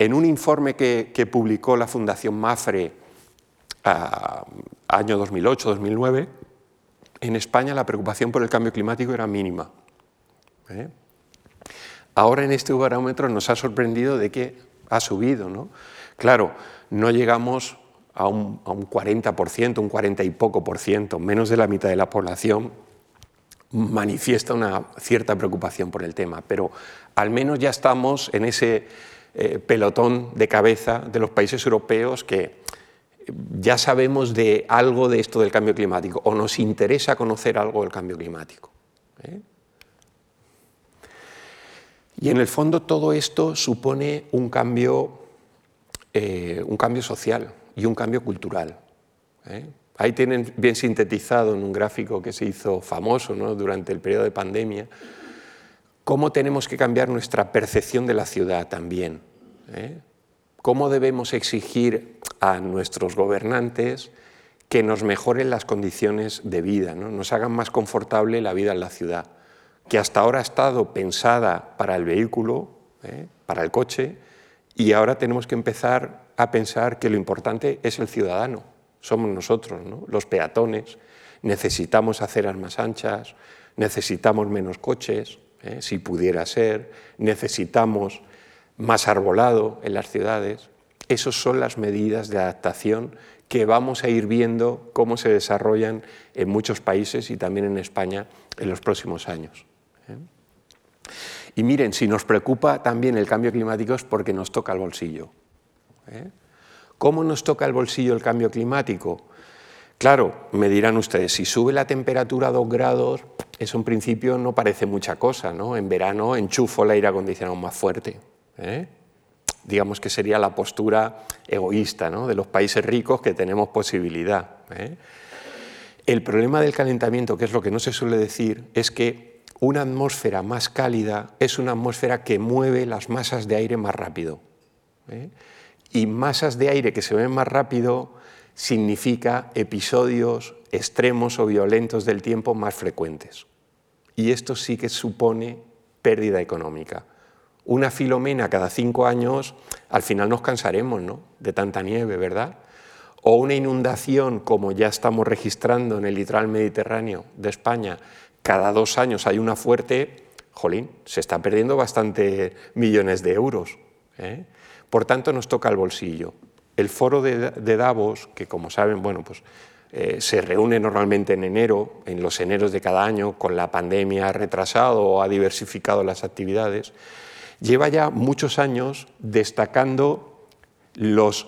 En un informe que, publicó la Fundación Mafre a, año 2008-2009, en España la preocupación por el cambio climático era mínima. ¿eh? Ahora en este barómetro nos ha sorprendido de que ha subido. ¿no? Claro, no llegamos a un, 40%, un 40 y poco por ciento, menos de la mitad de la población, manifiesta una cierta preocupación por el tema, pero al menos ya estamos en ese eh, pelotón de cabeza de los países europeos que ya sabemos de algo de esto del cambio climático o nos interesa conocer algo del cambio climático. ¿eh? Y en el fondo todo esto supone un cambio, eh, un cambio social, y un cambio cultural. ¿eh? Ahí tienen bien sintetizado en un gráfico que se hizo famoso durante el periodo de pandemia, cómo tenemos que cambiar nuestra percepción de la ciudad también. Cómo debemos exigir a nuestros gobernantes que nos mejoren las condiciones de vida, ¿no? nos hagan más confortable la vida en la ciudad, que hasta ahora ha estado pensada para el vehículo, ¿eh? para el coche, y ahora tenemos que empezar a pensar que lo importante es el ciudadano, somos nosotros, los peatones, necesitamos aceras más anchas, necesitamos menos coches, ¿eh? si pudiera ser, necesitamos más arbolado en las ciudades. Esas son las medidas de adaptación que vamos a ir viendo cómo se desarrollan en muchos países y también en España en los próximos años. ¿eh? Y miren, si nos preocupa también el cambio climático es porque nos toca el bolsillo. ¿eh? ¿Cómo nos toca el bolsillo el cambio climático? Claro, me dirán ustedes, si sube la temperatura a dos grados, eso en principio no parece mucha cosa, ¿no? En verano enchufo el aire acondicionado más fuerte. ¿Eh? Digamos que sería la postura egoísta de los países ricos que tenemos posibilidad. ¿eh? El problema del calentamiento, que es lo que no se suele decir, es que una atmósfera más cálida es una atmósfera que mueve las masas de aire más rápido. ¿eh? Y masas de aire que se ven más rápido significa episodios extremos o violentos del tiempo más frecuentes. Y esto sí que supone pérdida económica. Una filomena cada cinco años, al final nos cansaremos ¿no? de tanta nieve, ¿verdad? O una inundación, como ya estamos registrando en el litoral mediterráneo de España, cada dos años hay una fuerte, jolín, se está perdiendo bastante millones de euros. ¿eh? Por tanto, nos toca el bolsillo. El foro de, Davos, que como saben, bueno, pues eh, se reúne normalmente en enero, en los eneros de cada año, con la pandemia ha retrasado o ha diversificado las actividades, lleva ya muchos años destacando los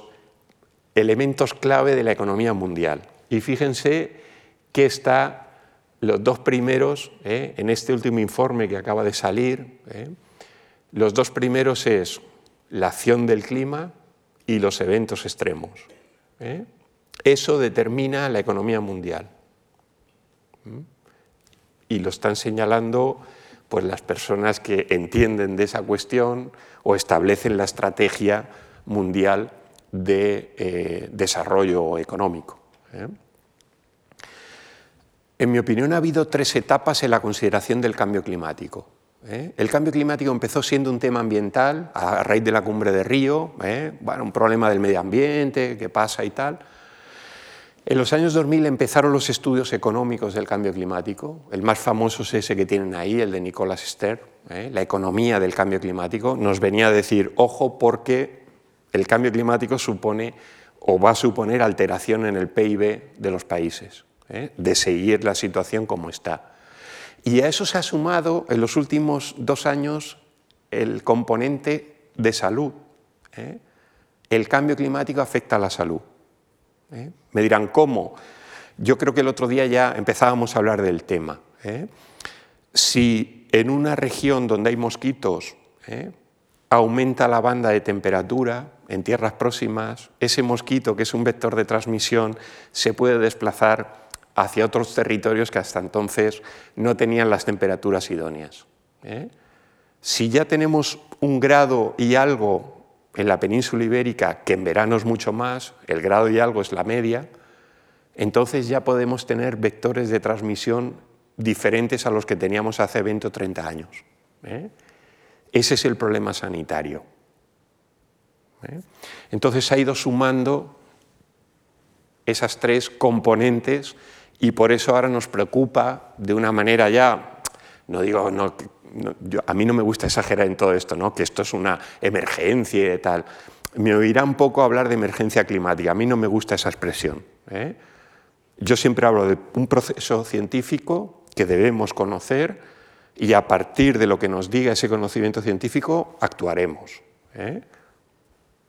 elementos clave de la economía mundial. Y fíjense que está los dos primeros, eh, en este último informe que acaba de salir, eh, los dos primeros es la acción del clima y los eventos extremos. ¿eh? Eso determina la economía mundial. Y lo están señalando pues, las personas que entienden de esa cuestión o establecen la estrategia mundial de eh, desarrollo económico. ¿eh? En mi opinión, ha habido tres etapas en la consideración del cambio climático. ¿eh? El cambio climático empezó siendo un tema ambiental a raíz de la cumbre de Río, bueno, un problema del medio ambiente, qué pasa y tal. En los años 2000 empezaron los estudios económicos del cambio climático. El más famoso es ese que tienen ahí, el de Nicolas Stern, ¿eh? la economía del cambio climático. Nos venía a decir, ojo, porque el cambio climático supone o va a suponer alteración en el PIB de los países, de seguir la situación como está. Y a eso se ha sumado en los últimos dos años el componente de salud. ¿eh? El cambio climático afecta a la salud. ¿Eh? Me dirán, ¿cómo? Yo creo que el otro día ya empezábamos a hablar del tema. ¿eh? Si en una región donde hay mosquitos aumenta la banda de temperatura en tierras próximas, ese mosquito, que es un vector de transmisión, se puede desplazar hacia otros territorios que hasta entonces no tenían las temperaturas idóneas. ¿eh? Si ya tenemos un grado y algo en la península ibérica, que en verano es mucho más, el grado y algo es la media, entonces ya podemos tener vectores de transmisión diferentes a los que teníamos hace 20 o 30 años. ¿eh? Ese es el problema sanitario. ¿eh? Entonces ha ido sumando esas tres componentes y por eso ahora nos preocupa de una manera ya, no digo, no, a mí no me gusta exagerar en todo esto, ¿no? que esto es una emergencia y tal. Me oirán poco hablar de emergencia climática, a mí no me gusta esa expresión. ¿eh? Yo siempre hablo de un proceso científico que debemos conocer y a partir de lo que nos diga ese conocimiento científico actuaremos. ¿eh?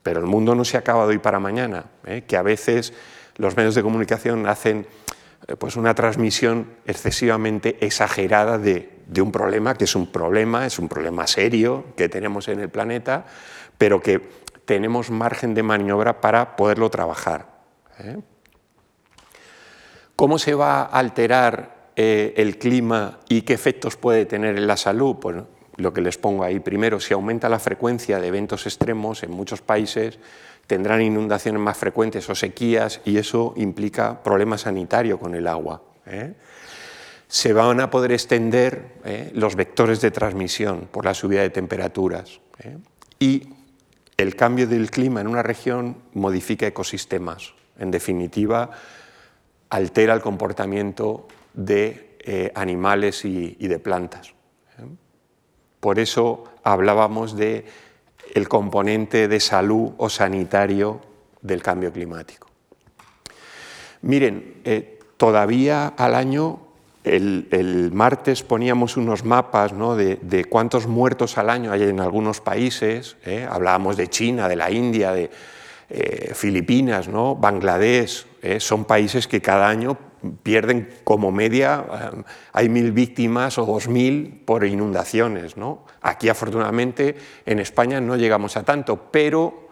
Pero el mundo no se acaba de hoy para mañana, ¿eh? que a veces los medios de comunicación hacen pues una transmisión excesivamente exagerada de, un problema que es un problema, es un problema serio que tenemos en el planeta, pero que tenemos margen de maniobra para poderlo trabajar. ¿eh? ¿Cómo se va a alterar eh, el clima y qué efectos puede tener en la salud? Pues lo que les pongo ahí. Primero, si aumenta la frecuencia de eventos extremos en muchos países, tendrán inundaciones más frecuentes o sequías y eso implica problemas sanitarios con el agua. ¿eh? Se van a poder extender ¿eh? los vectores de transmisión por la subida de temperaturas ¿eh? y el cambio del clima en una región modifica ecosistemas. En definitiva, altera el comportamiento de animales y de plantas. Por eso hablábamos de el componente de salud o sanitario del cambio climático. Miren, eh, todavía al año, el, martes poníamos unos mapas de, cuántos muertos al año hay en algunos países, ¿eh? hablábamos de China, de la India, de eh, Filipinas, ¿no? Bangladesh, son países que cada año pierden como media, eh, hay mil víctimas o dos mil por inundaciones. Aquí afortunadamente en España no llegamos a tanto, pero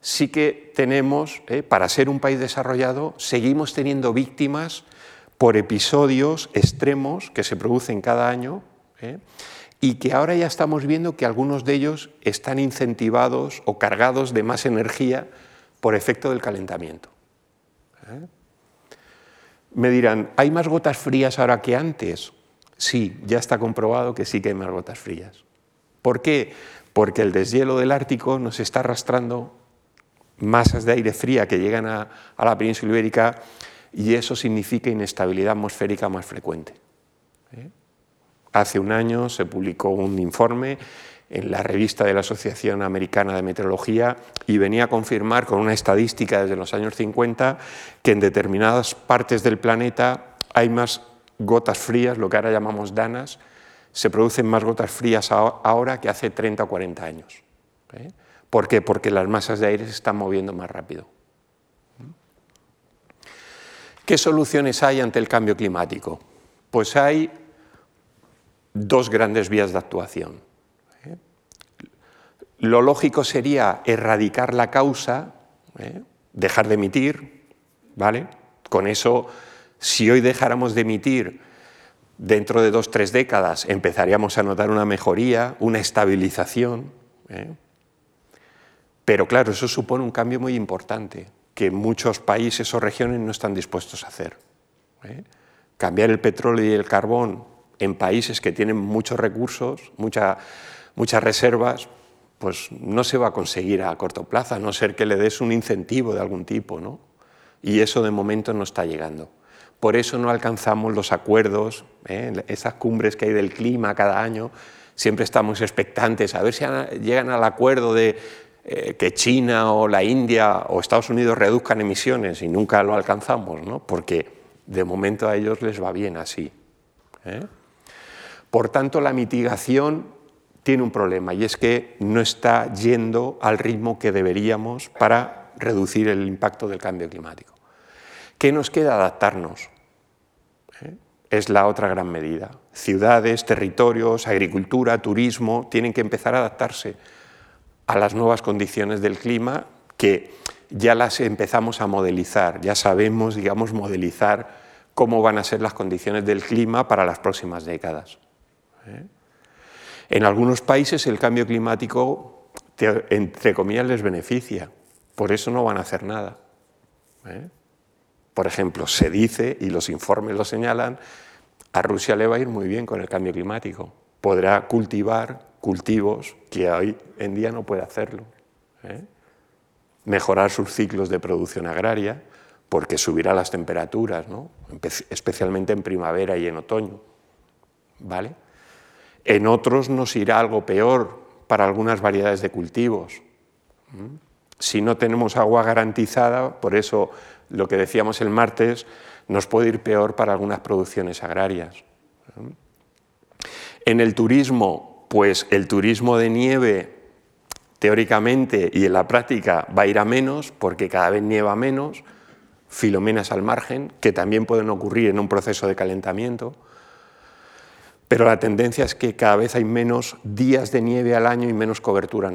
sí que tenemos, eh, para ser un país desarrollado, seguimos teniendo víctimas por episodios extremos que se producen cada año ¿eh? y que ahora ya estamos viendo que algunos de ellos están incentivados o cargados de más energía por efecto del calentamiento. Me dirán, ¿hay más gotas frías ahora que antes? Sí, ya está comprobado que sí que hay más gotas frías. ¿Por qué? Porque el deshielo del Ártico nos está arrastrando masas de aire fría que llegan a, la península ibérica y eso significa inestabilidad atmosférica más frecuente. ¿eh? Hace un año se publicó un informe en la revista de la Asociación Americana de Meteorología y venía a confirmar con una estadística desde los años 50 que en determinadas partes del planeta hay más gotas frías, lo que ahora llamamos danas, se producen más gotas frías ahora que hace 30 o 40 años. ¿eh? ¿Por qué? Porque las masas de aire se están moviendo más rápido. ¿Qué soluciones hay ante el cambio climático? Pues hay dos grandes vías de actuación. Lo lógico sería erradicar la causa, ¿eh? dejar de emitir, ¿vale? Con eso, si hoy dejáramos de emitir, dentro de dos, tres décadas empezaríamos a notar una mejoría, una estabilización. ¿eh? Pero claro, eso supone un cambio muy importante, que muchos países o regiones no están dispuestos a hacer. ¿eh? Cambiar el petróleo y el carbón en países que tienen muchos recursos, muchas reservas, pues no se va a conseguir a corto plazo, a no ser que le des un incentivo de algún tipo, ¿no? Y eso de momento no está llegando. Por eso no alcanzamos los acuerdos, ¿eh? esas cumbres que hay del clima cada año, siempre estamos expectantes a ver si llegan al acuerdo de eh, que China o la India o Estados Unidos reduzcan emisiones y nunca lo alcanzamos, ¿no? porque de momento a ellos les va bien así. ¿eh? Por tanto, la mitigación tiene un problema y es que no está yendo al ritmo que deberíamos para reducir el impacto del cambio climático. ¿Qué nos queda? Adaptarnos. ¿Eh? Es la otra gran medida. Ciudades, territorios, agricultura, turismo tienen que empezar a adaptarse a las nuevas condiciones del clima que ya las empezamos a modelizar, ya sabemos, digamos, modelizar cómo van a ser las condiciones del clima para las próximas décadas. ¿Eh? En algunos países el cambio climático, entre comillas, les beneficia, por eso no van a hacer nada. ¿eh? Por ejemplo, se dice, y los informes lo señalan, a Rusia le va a ir muy bien con el cambio climático. Podrá cultivar cultivos que hoy en día no puede hacerlo. ¿eh? Mejorar sus ciclos de producción agraria, porque subirá las temperaturas, especialmente en primavera y en otoño. ¿Vale? En otros nos irá algo peor para algunas variedades de cultivos. Si no tenemos agua garantizada, por eso lo que decíamos el martes, nos puede ir peor para algunas producciones agrarias. En el turismo, pues el turismo de nieve teóricamente y en la práctica va a ir a menos porque cada vez nieva menos, filomenas al margen, que también pueden ocurrir en un proceso de calentamiento. Pero la tendencia es que cada vez hay menos días de nieve al año y menos cobertura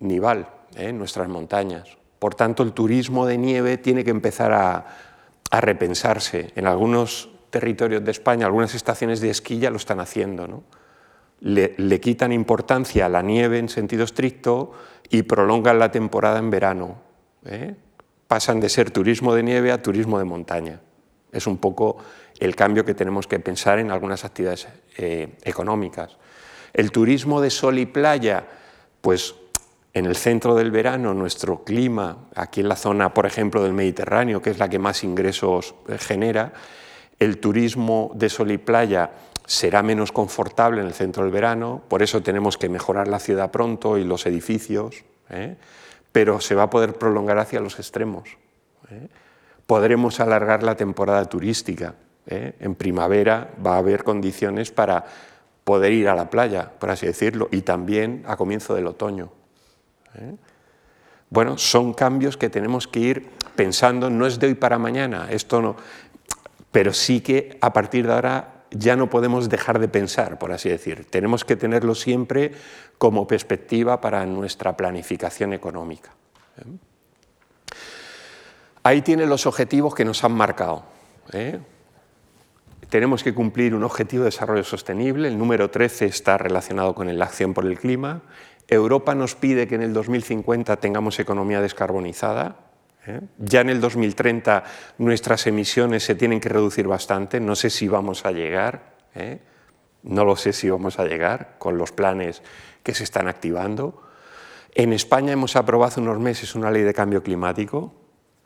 nival ¿eh? en nuestras montañas. Por tanto, el turismo de nieve tiene que empezar a, repensarse. En algunos territorios de España, algunas estaciones de esquí ya lo están haciendo. Le, quitan importancia a la nieve en sentido estricto y prolongan la temporada en verano. ¿eh? Pasan de ser turismo de nieve a turismo de montaña. Es un poco el cambio que tenemos que pensar en algunas actividades eh, económicas. El turismo de sol y playa, pues en el centro del verano, nuestro clima, aquí en la zona, por ejemplo, del Mediterráneo, que es la que más ingresos eh, genera, el turismo de sol y playa será menos confortable en el centro del verano, por eso tenemos que mejorar la ciudad pronto y los edificios, ¿eh? pero se va a poder prolongar hacia los extremos. Podremos alargar la temporada turística. ¿eh? En primavera va a haber condiciones para poder ir a la playa, por así decirlo, y también a comienzo del otoño. ¿eh? Bueno, son cambios que tenemos que ir pensando, no es de hoy para mañana, esto no. pero sí que a partir de ahora ya no podemos dejar de pensar, por así decir. Tenemos que tenerlo siempre como perspectiva para nuestra planificación económica. Ahí tiene los objetivos que nos han marcado. ¿eh? Tenemos que cumplir un objetivo de desarrollo sostenible, el número 13 está relacionado con la acción por el clima. Europa nos pide que en el 2050 tengamos economía descarbonizada. ¿Eh? Ya en el 2030 nuestras emisiones se tienen que reducir bastante, no sé si vamos a llegar, ¿eh? no lo sé si vamos a llegar con los planes que se están activando. En España hemos aprobado hace unos meses una ley de cambio climático.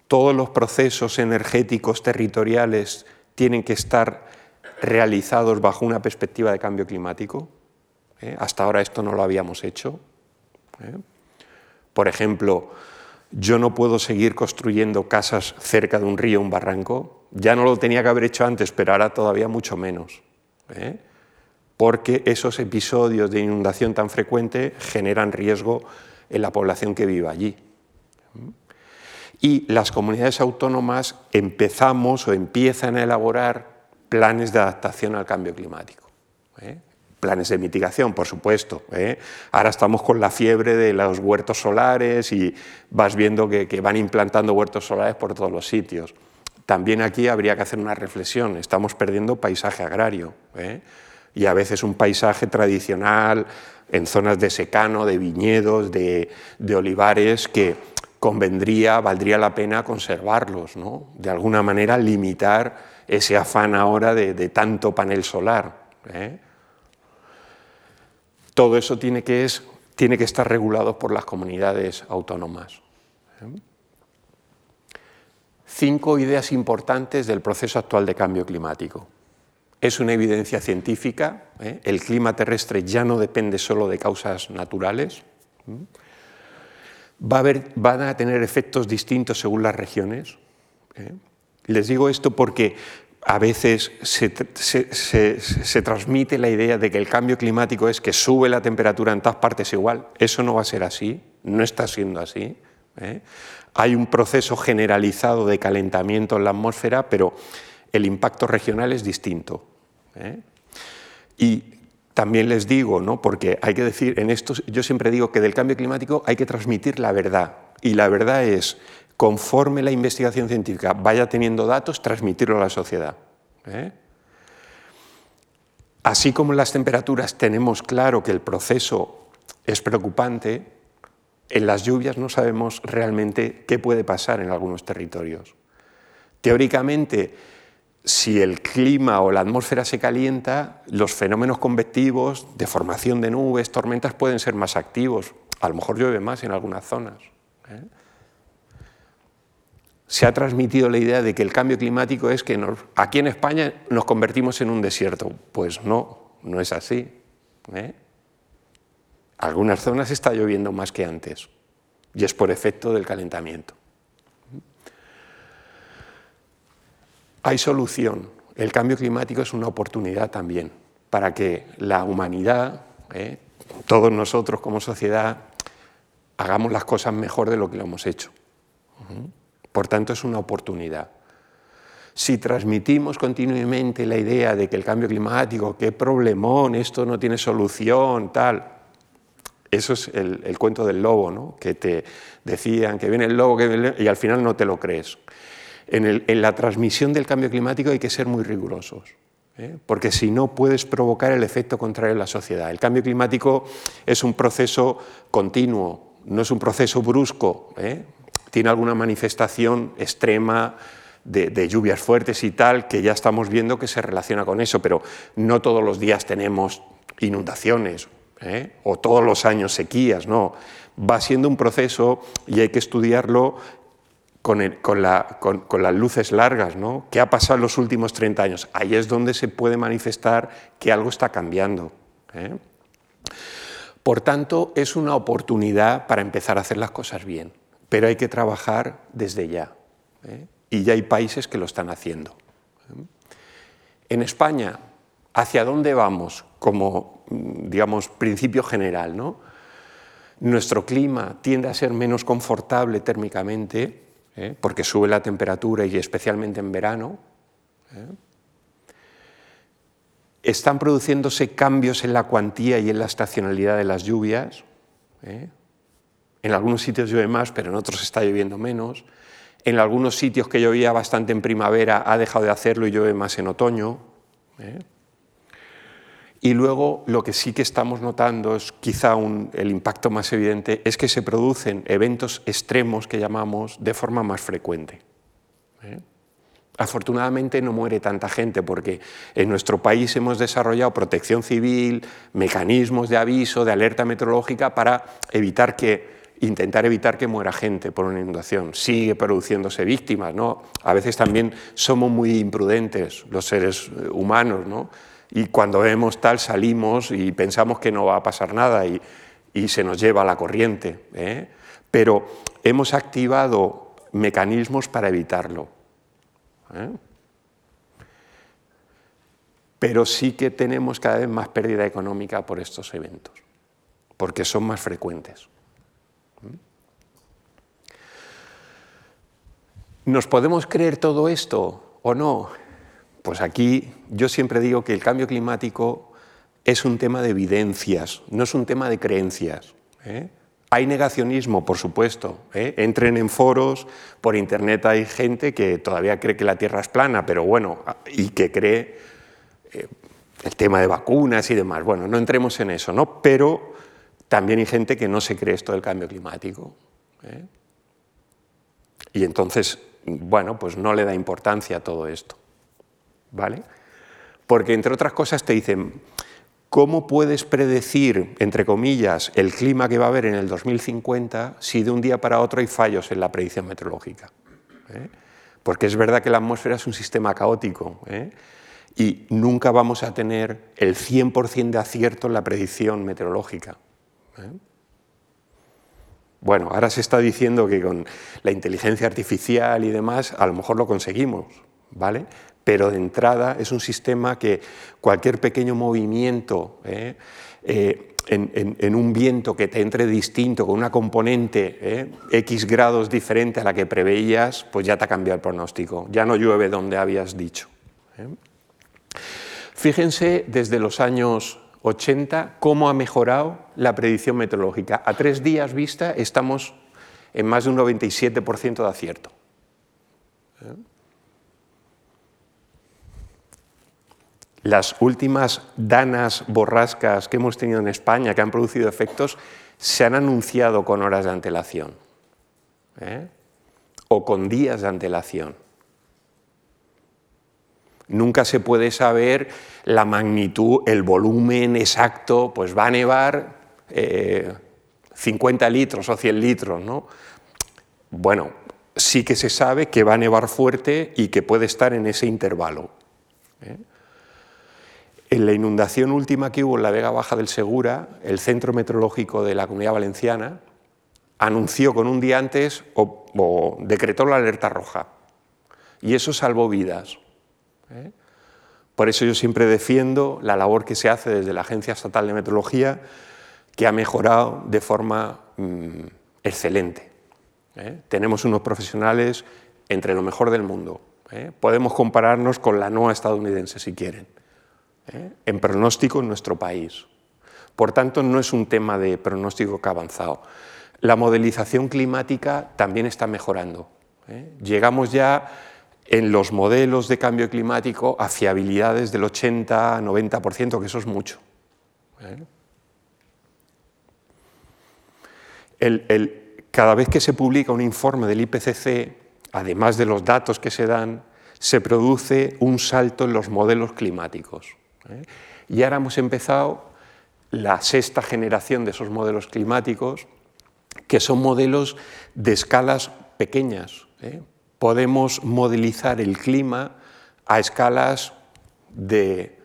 Todos los procesos energéticos territoriales tienen que estar realizados bajo una perspectiva de cambio climático. ¿eh? Hasta ahora esto no lo habíamos hecho. Por ejemplo, yo no puedo seguir construyendo casas cerca de un río un barranco. Ya no lo tenía que haber hecho antes, pero ahora todavía mucho menos. ¿eh? Porque esos episodios de inundación tan frecuente generan riesgo en la población que vive allí. Y las comunidades autónomas empezamos o empiezan a elaborar planes de adaptación al cambio climático. ¿eh? Planes de mitigación, por supuesto. ¿eh? Ahora estamos con la fiebre de los huertos solares y vas viendo que, van implantando huertos solares por todos los sitios. También aquí habría que hacer una reflexión. Estamos perdiendo paisaje agrario. ¿eh? Y a veces un paisaje tradicional en zonas de secano, de viñedos, de, olivares, que convendría, valdría la pena conservarlos, ¿no? de alguna manera limitar ese afán ahora de, tanto panel solar. ¿eh? Todo eso tiene que, estar regulado por las comunidades autónomas. Cinco ideas importantes del proceso actual de cambio climático es una evidencia científica, ¿eh? el clima terrestre ya no depende solo de causas naturales, van a tener efectos distintos según las regiones. ¿eh? Les digo esto porque a veces se, transmite la idea de que el cambio climático es que sube la temperatura en todas partes igual. Eso no va a ser así, no está siendo así. ¿eh? Hay un proceso generalizado de calentamiento en la atmósfera, pero el impacto regional es distinto. ¿eh? Y también les digo, ¿no? porque hay que decir, en esto yo siempre digo que del cambio climático hay que transmitir la verdad. Y la verdad es, conforme la investigación científica vaya teniendo datos, transmitirlo a la sociedad. ¿eh? Así como en las temperaturas tenemos claro que el proceso es preocupante, en las lluvias no sabemos realmente qué puede pasar en algunos territorios. Teóricamente, si el clima o la atmósfera se calienta, los fenómenos convectivos de formación de nubes, tormentas pueden ser más activos. A lo mejor llueve más en algunas zonas. ¿eh? Se ha transmitido la idea de que el cambio climático es que aquí en España nos convertimos en un desierto. Pues no, no es así. ¿eh? Algunas zonas está lloviendo más que antes y es por efecto del calentamiento. Hay solución. El cambio climático es una oportunidad también para que la humanidad, ¿eh? todos nosotros como sociedad, hagamos las cosas mejor de lo que lo hemos hecho. Por tanto, es una oportunidad. Si transmitimos continuamente la idea de que el cambio climático, qué problemón, esto no tiene solución, tal, eso es el, cuento del lobo, ¿no? que te decían que viene el lobo y al final no te lo crees en, la transmisión del cambio climático hay que ser muy rigurosos. ¿eh? porque si no puedes provocar el efecto contrario en la sociedad. El cambio climático es un proceso continuo, no es un proceso brusco, ¿eh? Tiene alguna manifestación extrema de, lluvias fuertes y tal, que ya estamos viendo que se relaciona con eso, pero no todos los días tenemos inundaciones ¿eh? o todos los años sequías, no. Va siendo un proceso y hay que estudiarlo con, las luces largas, ¿no? ¿Qué ha pasado en los últimos 30 años? Ahí es donde se puede manifestar que algo está cambiando. ¿eh? Por tanto, es una oportunidad para empezar a hacer las cosas bien, pero hay que trabajar desde ya. ¿eh? Y ya hay países que lo están haciendo. ¿eh? En España, ¿hacia dónde vamos como, digamos, principio general? ¿no? Nuestro clima tiende a ser menos confortable térmicamente, ¿eh? porque sube la temperatura y especialmente en verano. Están produciéndose cambios en la cuantía y en la estacionalidad de las lluvias. En algunos sitios llueve más, pero en otros está lloviendo menos. En algunos sitios que llovía bastante en primavera ha dejado de hacerlo y llueve más en otoño. Y luego lo que sí que estamos notando es quizá el impacto más evidente, es que se producen eventos extremos que llamamos de forma más frecuente. ¿eh? Afortunadamente no muere tanta gente porque en nuestro país hemos desarrollado protección civil, mecanismos de aviso, de alerta meteorológica para evitar que, intentar evitar que muera gente por una inundación. Sigue produciéndose víctimas, ¿no? A veces también somos muy imprudentes los seres humanos, ¿no? y cuando vemos tal salimos y pensamos que no va a pasar nada y, se nos lleva la corriente. ¿eh? Pero hemos activado mecanismos para evitarlo. ¿eh? Pero sí que tenemos cada vez más pérdida económica por estos eventos, porque son más frecuentes. ¿Nos podemos creer todo esto o no? Pues aquí yo siempre digo que el cambio climático es un tema de evidencias, no es un tema de creencias. ¿eh? Hay negacionismo, por supuesto. ¿eh? Entren en foros, por internet hay gente que todavía cree que la Tierra es plana, pero bueno, y que cree eh, el tema de vacunas y demás. Bueno, no entremos en eso, ¿no? Pero también hay gente que no se cree esto del cambio climático. Y entonces, bueno, pues no le da importancia a todo esto. ¿vale? Porque, entre otras cosas, te dicen, ¿cómo puedes predecir, entre comillas, el clima que va a haber en el 2050 si de un día para otro hay fallos en la predicción meteorológica? ¿Eh? Porque es verdad que la atmósfera es un sistema caótico ¿eh? y nunca vamos a tener el 100% de acierto en la predicción meteorológica. ¿eh? Bueno, ahora se está diciendo que con la inteligencia artificial y demás a lo mejor lo conseguimos, ¿vale? pero de entrada es un sistema que cualquier pequeño movimiento ¿eh? Eh, en, un viento que te entre distinto, con una componente ¿eh? X grados diferente a la que preveías, pues ya te ha cambiado el pronóstico, ya no llueve donde habías dicho. Fíjense desde los años 80 cómo ha mejorado la predicción meteorológica. A tres días vista estamos en más de un 97% de acierto. Las últimas danas borrascas que hemos tenido en España, que han producido efectos, se han anunciado con horas de antelación ¿eh? o con días de antelación. Nunca se puede saber la magnitud, el volumen exacto, pues va a nevar 50 eh, litros o 100 litros, ¿no? Bueno, sí que se sabe que va a nevar fuerte y que puede estar en ese intervalo. ¿eh? En la inundación última que hubo en la Vega Baja del Segura, el Centro Meteorológico de la Comunidad Valenciana anunció con un día antes o, decretó la alerta roja. Y eso salvó vidas. ¿Eh? Por eso yo siempre defiendo la labor que se hace desde la Agencia Estatal de Meteorología, que ha mejorado de forma mm, excelente. ¿eh? Tenemos unos profesionales entre lo mejor del mundo. ¿eh? Podemos compararnos con la NOAA estadounidense si quieren. ¿eh? en pronóstico en nuestro país. Por tanto, no es un tema de pronóstico que ha avanzado. La modelización climática también está mejorando. ¿eh? Llegamos ya en los modelos de cambio climático a fiabilidades del 80-90%, que eso es mucho. ¿eh? cada vez que se publica un informe del IPCC, además de los datos que se dan, se produce un salto en los modelos climáticos. ¿eh? Y ahora hemos empezado la sexta generación de esos modelos climáticos, que son modelos de escalas pequeñas. ¿eh? Podemos modelizar el clima a escalas de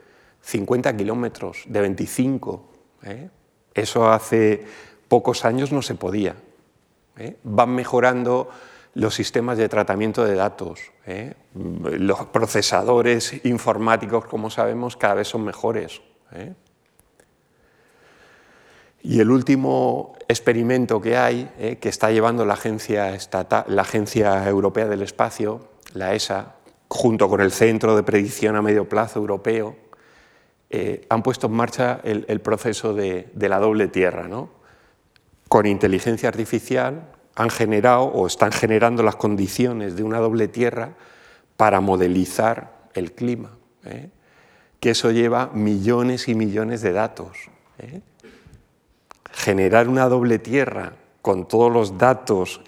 50 kilómetros, de 25. ¿eh? Eso hace pocos años no se podía. Van mejorando los sistemas de tratamiento de datos. ¿eh? Los procesadores informáticos, como sabemos, cada vez son mejores. ¿eh? Y el último experimento que hay, ¿eh? que está llevando la agencia, la agencia Europea del Espacio, la ESA, junto con el Centro de Predicción a Medio Plazo Europeo, eh, han puesto en marcha el, proceso de, la doble tierra. ¿no? Con inteligencia artificial han generado o están generando las condiciones de una doble tierra para modelizar el clima, ¿eh? que eso lleva millones y millones de datos. ¿eh? Generar una doble tierra con todos los datos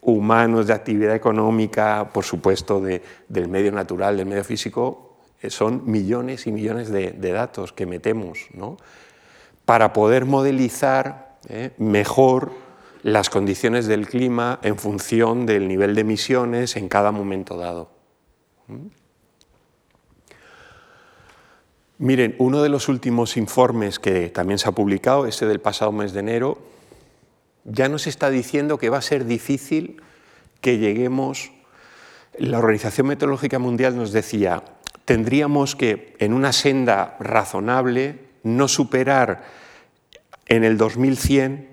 humanos, de actividad económica, por supuesto, del medio natural, del medio físico, eh, son millones y millones de, datos que metemos para poder modelizar eh, mejor las condiciones del clima en función del nivel de emisiones en cada momento dado. ¿Mm? Miren, uno de los últimos informes que también se ha publicado, este del pasado mes de enero, ya nos está diciendo que va a ser difícil que lleguemos, la Organización Meteorológica Mundial nos decía, tendríamos que, en una senda razonable, no superar en el 2100,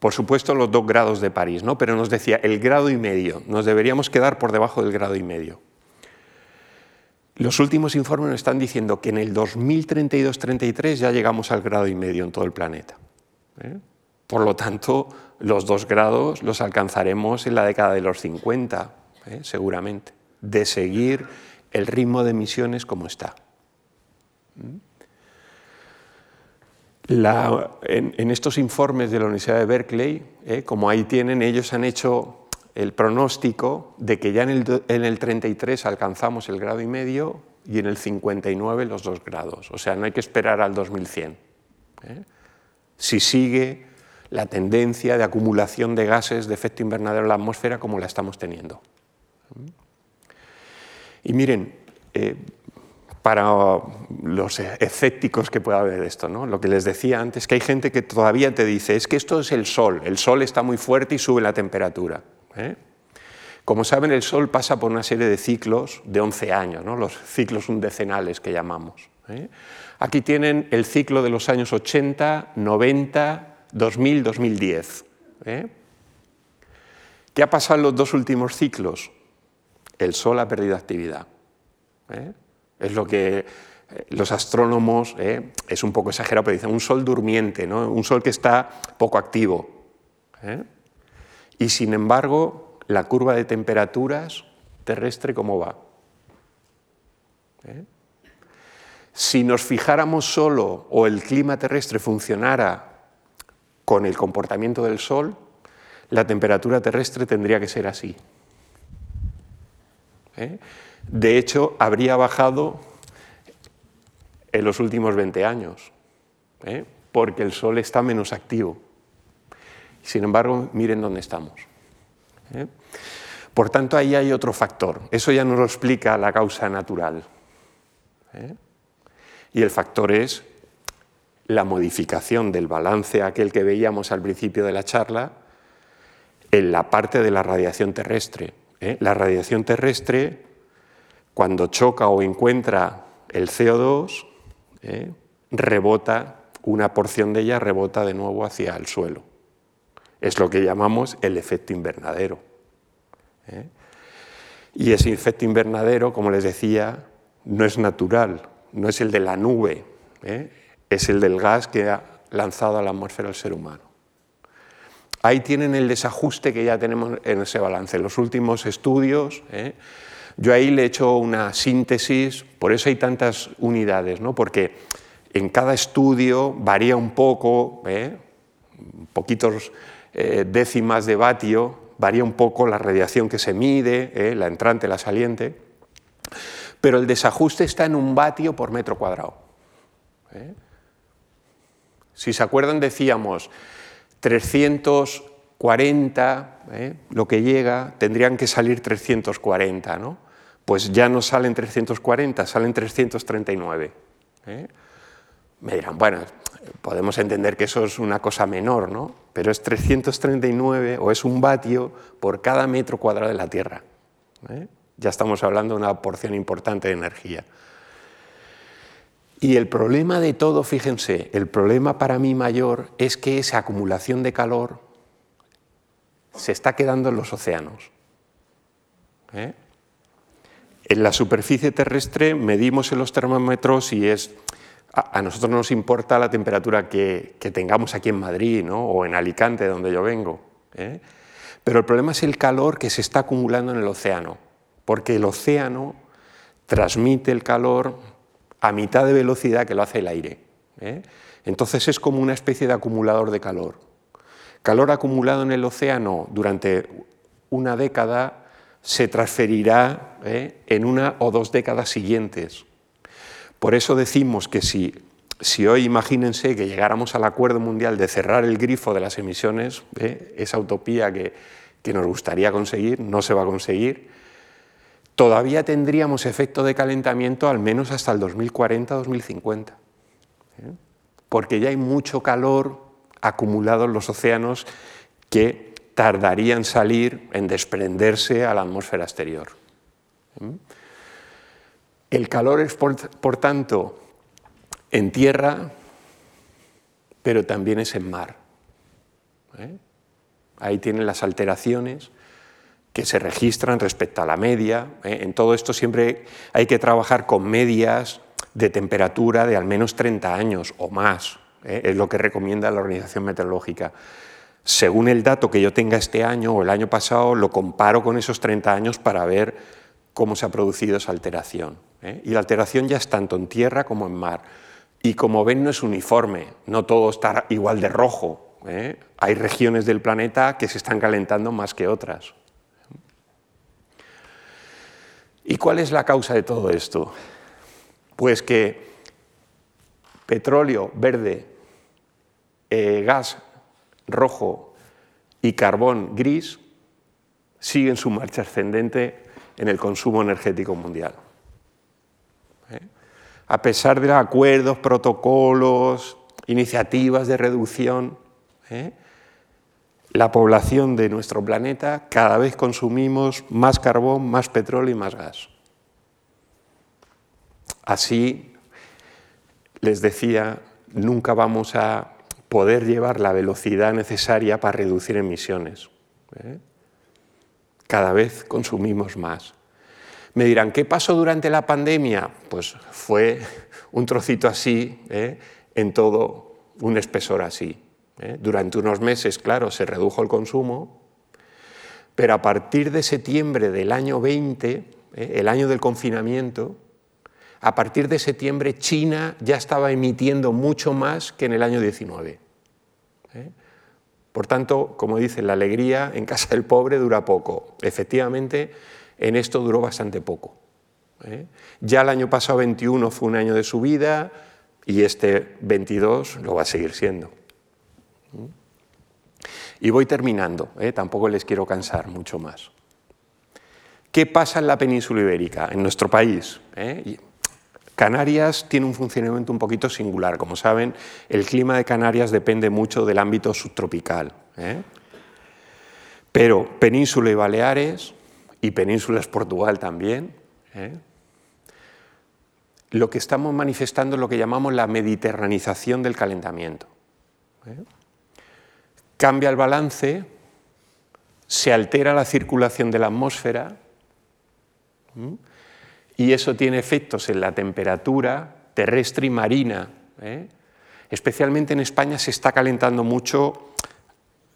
por supuesto, los dos grados de París, ¿no? pero nos decía el grado y medio, nos deberíamos quedar por debajo del grado y medio. Los últimos informes nos están diciendo que en el 2032-33 ya llegamos al grado y medio en todo el planeta. ¿eh? Por lo tanto, los dos grados los alcanzaremos en la década de los 50, ¿eh? seguramente, de seguir el ritmo de emisiones como está. en, estos informes de la Universidad de Berkeley, ¿eh? como ahí tienen, ellos han hecho el pronóstico de que ya en el, 33 alcanzamos el grado y medio y en el 59 los dos grados. O sea, no hay que esperar al 2100. ¿eh? Si sigue la tendencia de acumulación de gases de efecto invernadero en la atmósfera como la estamos teniendo. Y miren, eh, para los escépticos que pueda haber esto, ¿no? lo que les decía antes, que hay gente que todavía te dice, es que esto es el sol, el sol está muy fuerte y sube la temperatura. ¿Eh? Como saben, el sol pasa por una serie de ciclos de 11 años, los ciclos undecenales que llamamos. ¿eh? Aquí tienen el ciclo de los años 80, 90, 2000, 2010. ¿Qué ha pasado en los dos últimos ciclos? el Sol ha perdido actividad. ¿eh? Es lo que eh, los astrónomos, ¿eh? es un poco exagerado, pero dicen un Sol durmiente, un Sol que está poco activo. Y sin embargo, la curva de temperaturas terrestre, ¿cómo va? Si nos fijáramos solo o el clima terrestre funcionara con el comportamiento del Sol, la temperatura terrestre tendría que ser así. ¿eh? De hecho, habría bajado en los últimos 20 años, ¿eh? porque el Sol está menos activo. Sin embargo, miren dónde estamos. ¿eh? Por tanto, ahí hay otro factor. Eso ya no lo explica la causa natural. Y el factor es la modificación del balance aquel que veíamos al principio de la charla en la parte de la radiación terrestre. ¿eh? La radiación terrestre, cuando choca o encuentra el CO2, ¿eh? rebota, una porción de ella rebota de nuevo hacia el suelo. Es lo que llamamos el efecto invernadero. ¿eh? Y ese efecto invernadero, como les decía, no es natural, no es el de la nube, es el del gas que ha lanzado a la atmósfera el ser humano. Ahí tienen el desajuste que ya tenemos en ese balance. Los últimos estudios, ¿eh? yo ahí le he hecho una síntesis, por eso hay tantas unidades, ¿no? porque en cada estudio varía un poco, ¿eh? poquitos eh, décimas de vatio, varía un poco la radiación que se mide, la entrante, la saliente, pero el desajuste está en un vatio por metro cuadrado. Si se acuerdan, decíamos, 340, ¿eh? lo que llega, tendrían que salir 340, ¿no? Pues ya no salen 340, salen 339. ¿eh? Me dirán, bueno, podemos entender que eso es una cosa menor, ¿no? Pero es 339 o es un vatio por cada metro cuadrado de la Tierra. ¿eh? Ya estamos hablando de una porción importante de energía. Y el problema de todo, fíjense, el problema para mí mayor es que esa acumulación de calor se está quedando en los océanos. ¿eh? En la superficie terrestre medimos en los termómetros y es, a, nosotros no nos importa la temperatura que, tengamos aquí en Madrid ¿no? o en Alicante, donde yo vengo. ¿eh? Pero el problema es el calor que se está acumulando en el océano, porque el océano transmite el calor a mitad de velocidad que lo hace el aire. ¿eh? Entonces es como una especie de acumulador de calor. Calor acumulado en el océano durante una década se transferirá ¿eh? en una o dos décadas siguientes. Por eso decimos que si, si, hoy imagínense que llegáramos al acuerdo mundial de cerrar el grifo de las emisiones, ¿eh? esa utopía que, que nos gustaría conseguir, no se va a conseguir, todavía tendríamos efecto de calentamiento al menos hasta el 2040-2050. ¿eh? Porque ya hay mucho calor acumulado en los océanos que tardaría salir, en desprenderse a la atmósfera exterior. ¿Mm? El calor es, por, tanto, en tierra, pero también es en mar. ¿eh? Ahí tienen las alteraciones que se registran respecto a la media. ¿eh? En todo esto siempre hay que trabajar con medias de temperatura de al menos 30 años o más. ¿eh? Es lo que recomienda la Organización Meteorológica según el dato que yo tenga este año o el año pasado, lo comparo con esos 30 años para ver cómo se ha producido esa alteración. ¿eh? Y la alteración ya es tanto en tierra como en mar. Y como ven, no es uniforme, no todo está igual de rojo. ¿eh? Hay regiones del planeta que se están calentando más que otras. ¿Y cuál es la causa de todo esto? Pues que petróleo verde, eh, gas rojo y carbón gris siguen su marcha ascendente en el consumo energético mundial. ¿Eh? A pesar de acuerdos, protocolos, iniciativas de reducción, ¿eh? la población de nuestro planeta cada vez consumimos más carbón, más petróleo y más gas. Así, les decía, nunca vamos a poder llevar la velocidad necesaria para reducir emisiones. ¿eh? Cada vez consumimos más. Me dirán, ¿qué pasó durante la pandemia? Pues fue un trocito así, ¿eh? en todo un espesor así. ¿eh? Durante unos meses, claro, se redujo el consumo, pero a partir de septiembre del año 20, el año del confinamiento, a partir de septiembre China ya estaba emitiendo mucho más que en el año 19. ¿Eh? Por tanto, como dice, la alegría en casa del pobre dura poco. Efectivamente, en esto duró bastante poco. ¿eh? Ya el año pasado 21 fue un año de subida y este 22 lo va a seguir siendo. ¿Mm? Y voy terminando, ¿eh? tampoco les quiero cansar mucho más. ¿Qué pasa en la península ibérica, en nuestro país? Canarias tiene un funcionamiento un poquito singular. Como saben, el clima de Canarias depende mucho del ámbito subtropical. ¿eh? Pero Península y Baleares, y Península es Portugal también, ¿eh? lo que estamos manifestando es lo que llamamos la mediterranización del calentamiento. ¿eh? Cambia el balance, se altera la circulación de la atmósfera y eso tiene efectos en la temperatura terrestre y marina. ¿eh? Especialmente en España se está calentando mucho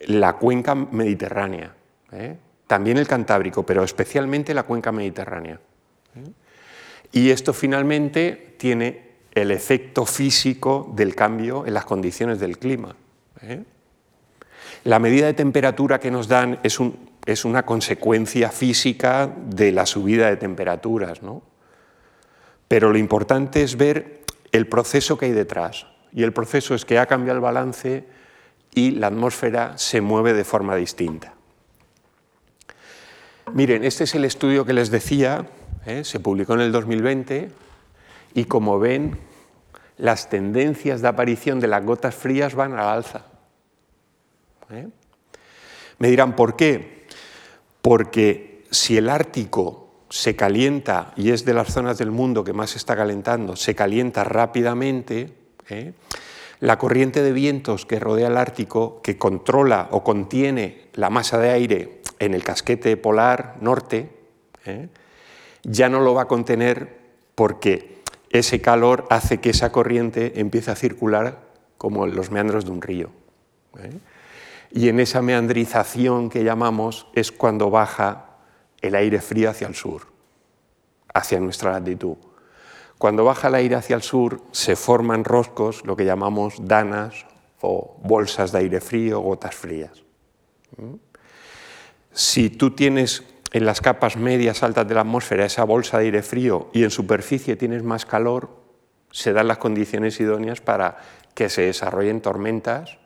la cuenca mediterránea, ¿eh? también el Cantábrico, pero especialmente la cuenca mediterránea. ¿eh? Y esto finalmente tiene el efecto físico del cambio en las condiciones del clima. La medida de temperatura que nos dan es, es, una consecuencia física de la subida de temperaturas. ¿no? Pero lo importante es ver el proceso que hay detrás. Y el proceso es que ha cambiado el balance y la atmósfera se mueve de forma distinta. Miren, este es el estudio que les decía, ¿eh? se publicó en el 2020 y como ven, las tendencias de aparición de las gotas frías van a la alza. ¿eh? Me dirán, ¿por qué? Porque si el Ártico se calienta, y es de las zonas del mundo que más se está calentando, se calienta rápidamente, ¿eh? la corriente de vientos que rodea el Ártico, que controla o contiene la masa de aire en el casquete polar norte, ¿eh? ya no lo va a contener porque ese calor hace que esa corriente empiece a circular como en los meandros de un río. ¿eh? Y en esa meandrización que llamamos es cuando baja el aire frío hacia el sur, hacia nuestra latitud. Cuando baja el aire hacia el sur se forman roscos, lo que llamamos danas o bolsas de aire frío, gotas frías. ¿Mm? Si tú tienes en las capas medias altas de la atmósfera esa bolsa de aire frío y en superficie tienes más calor, se dan las condiciones idóneas para que se desarrollen tormentas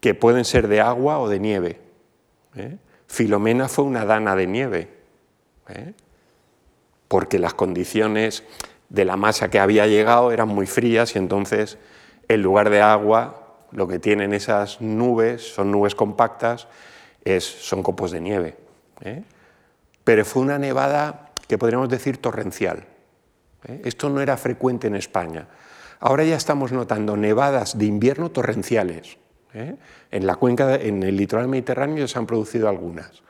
que pueden ser de agua o de nieve. ¿eh? Filomena fue una dana de nieve, ¿eh? porque las condiciones de la masa que había llegado eran muy frías y entonces en lugar de agua lo que tienen esas nubes son nubes compactas, es, son copos de nieve. ¿eh? Pero fue una nevada que podríamos decir torrencial. Esto no era frecuente en España. Ahora ya estamos notando nevadas de invierno torrenciales. ¿eh? En la cuenca, en el litoral mediterráneo ya se han producido algunas.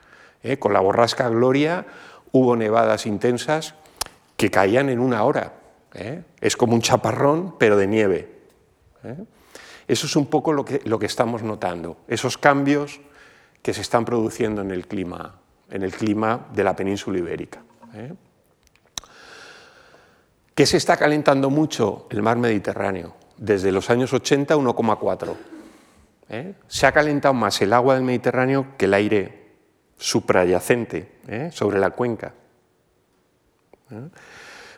¿eh? Con la borrasca Gloria hubo nevadas intensas que caían en una hora. ¿eh? Es como un chaparrón, pero de nieve. Eso es un poco lo que, que estamos notando, esos cambios que se están produciendo en el clima, en el clima de la península ibérica. ¿Qué se está calentando mucho? El mar Mediterráneo. Desde los años 80, 1,4. ¿eh? Se ha calentado más el agua del Mediterráneo que el aire suprayacente ¿eh? sobre la cuenca. ¿eh?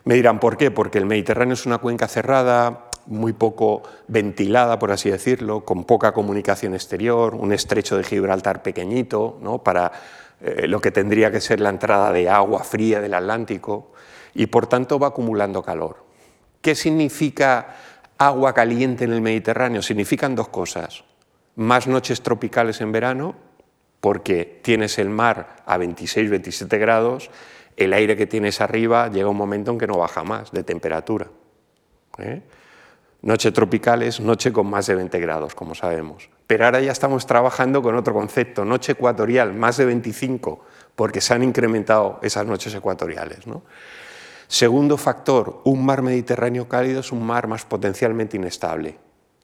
Me dirán, ¿por qué? Porque el Mediterráneo es una cuenca cerrada, muy poco ventilada, por así decirlo, con poca comunicación exterior, un estrecho de Gibraltar pequeñito, ¿no? para lo que tendría que ser la entrada de agua fría del Atlántico, y por tanto va acumulando calor. ¿Qué significa agua caliente en el Mediterráneo? Significan dos cosas más noches tropicales en verano, porque tienes el mar a 26-27 grados, el aire que tienes arriba llega un momento en que no baja más de temperatura. ¿eh? Noche tropicales, noche con más de 20 grados, como sabemos. Pero ahora ya estamos trabajando con otro concepto, noche ecuatorial, más de 25, porque se han incrementado esas noches ecuatoriales. Segundo factor, un mar Mediterráneo cálido es un mar más potencialmente inestable.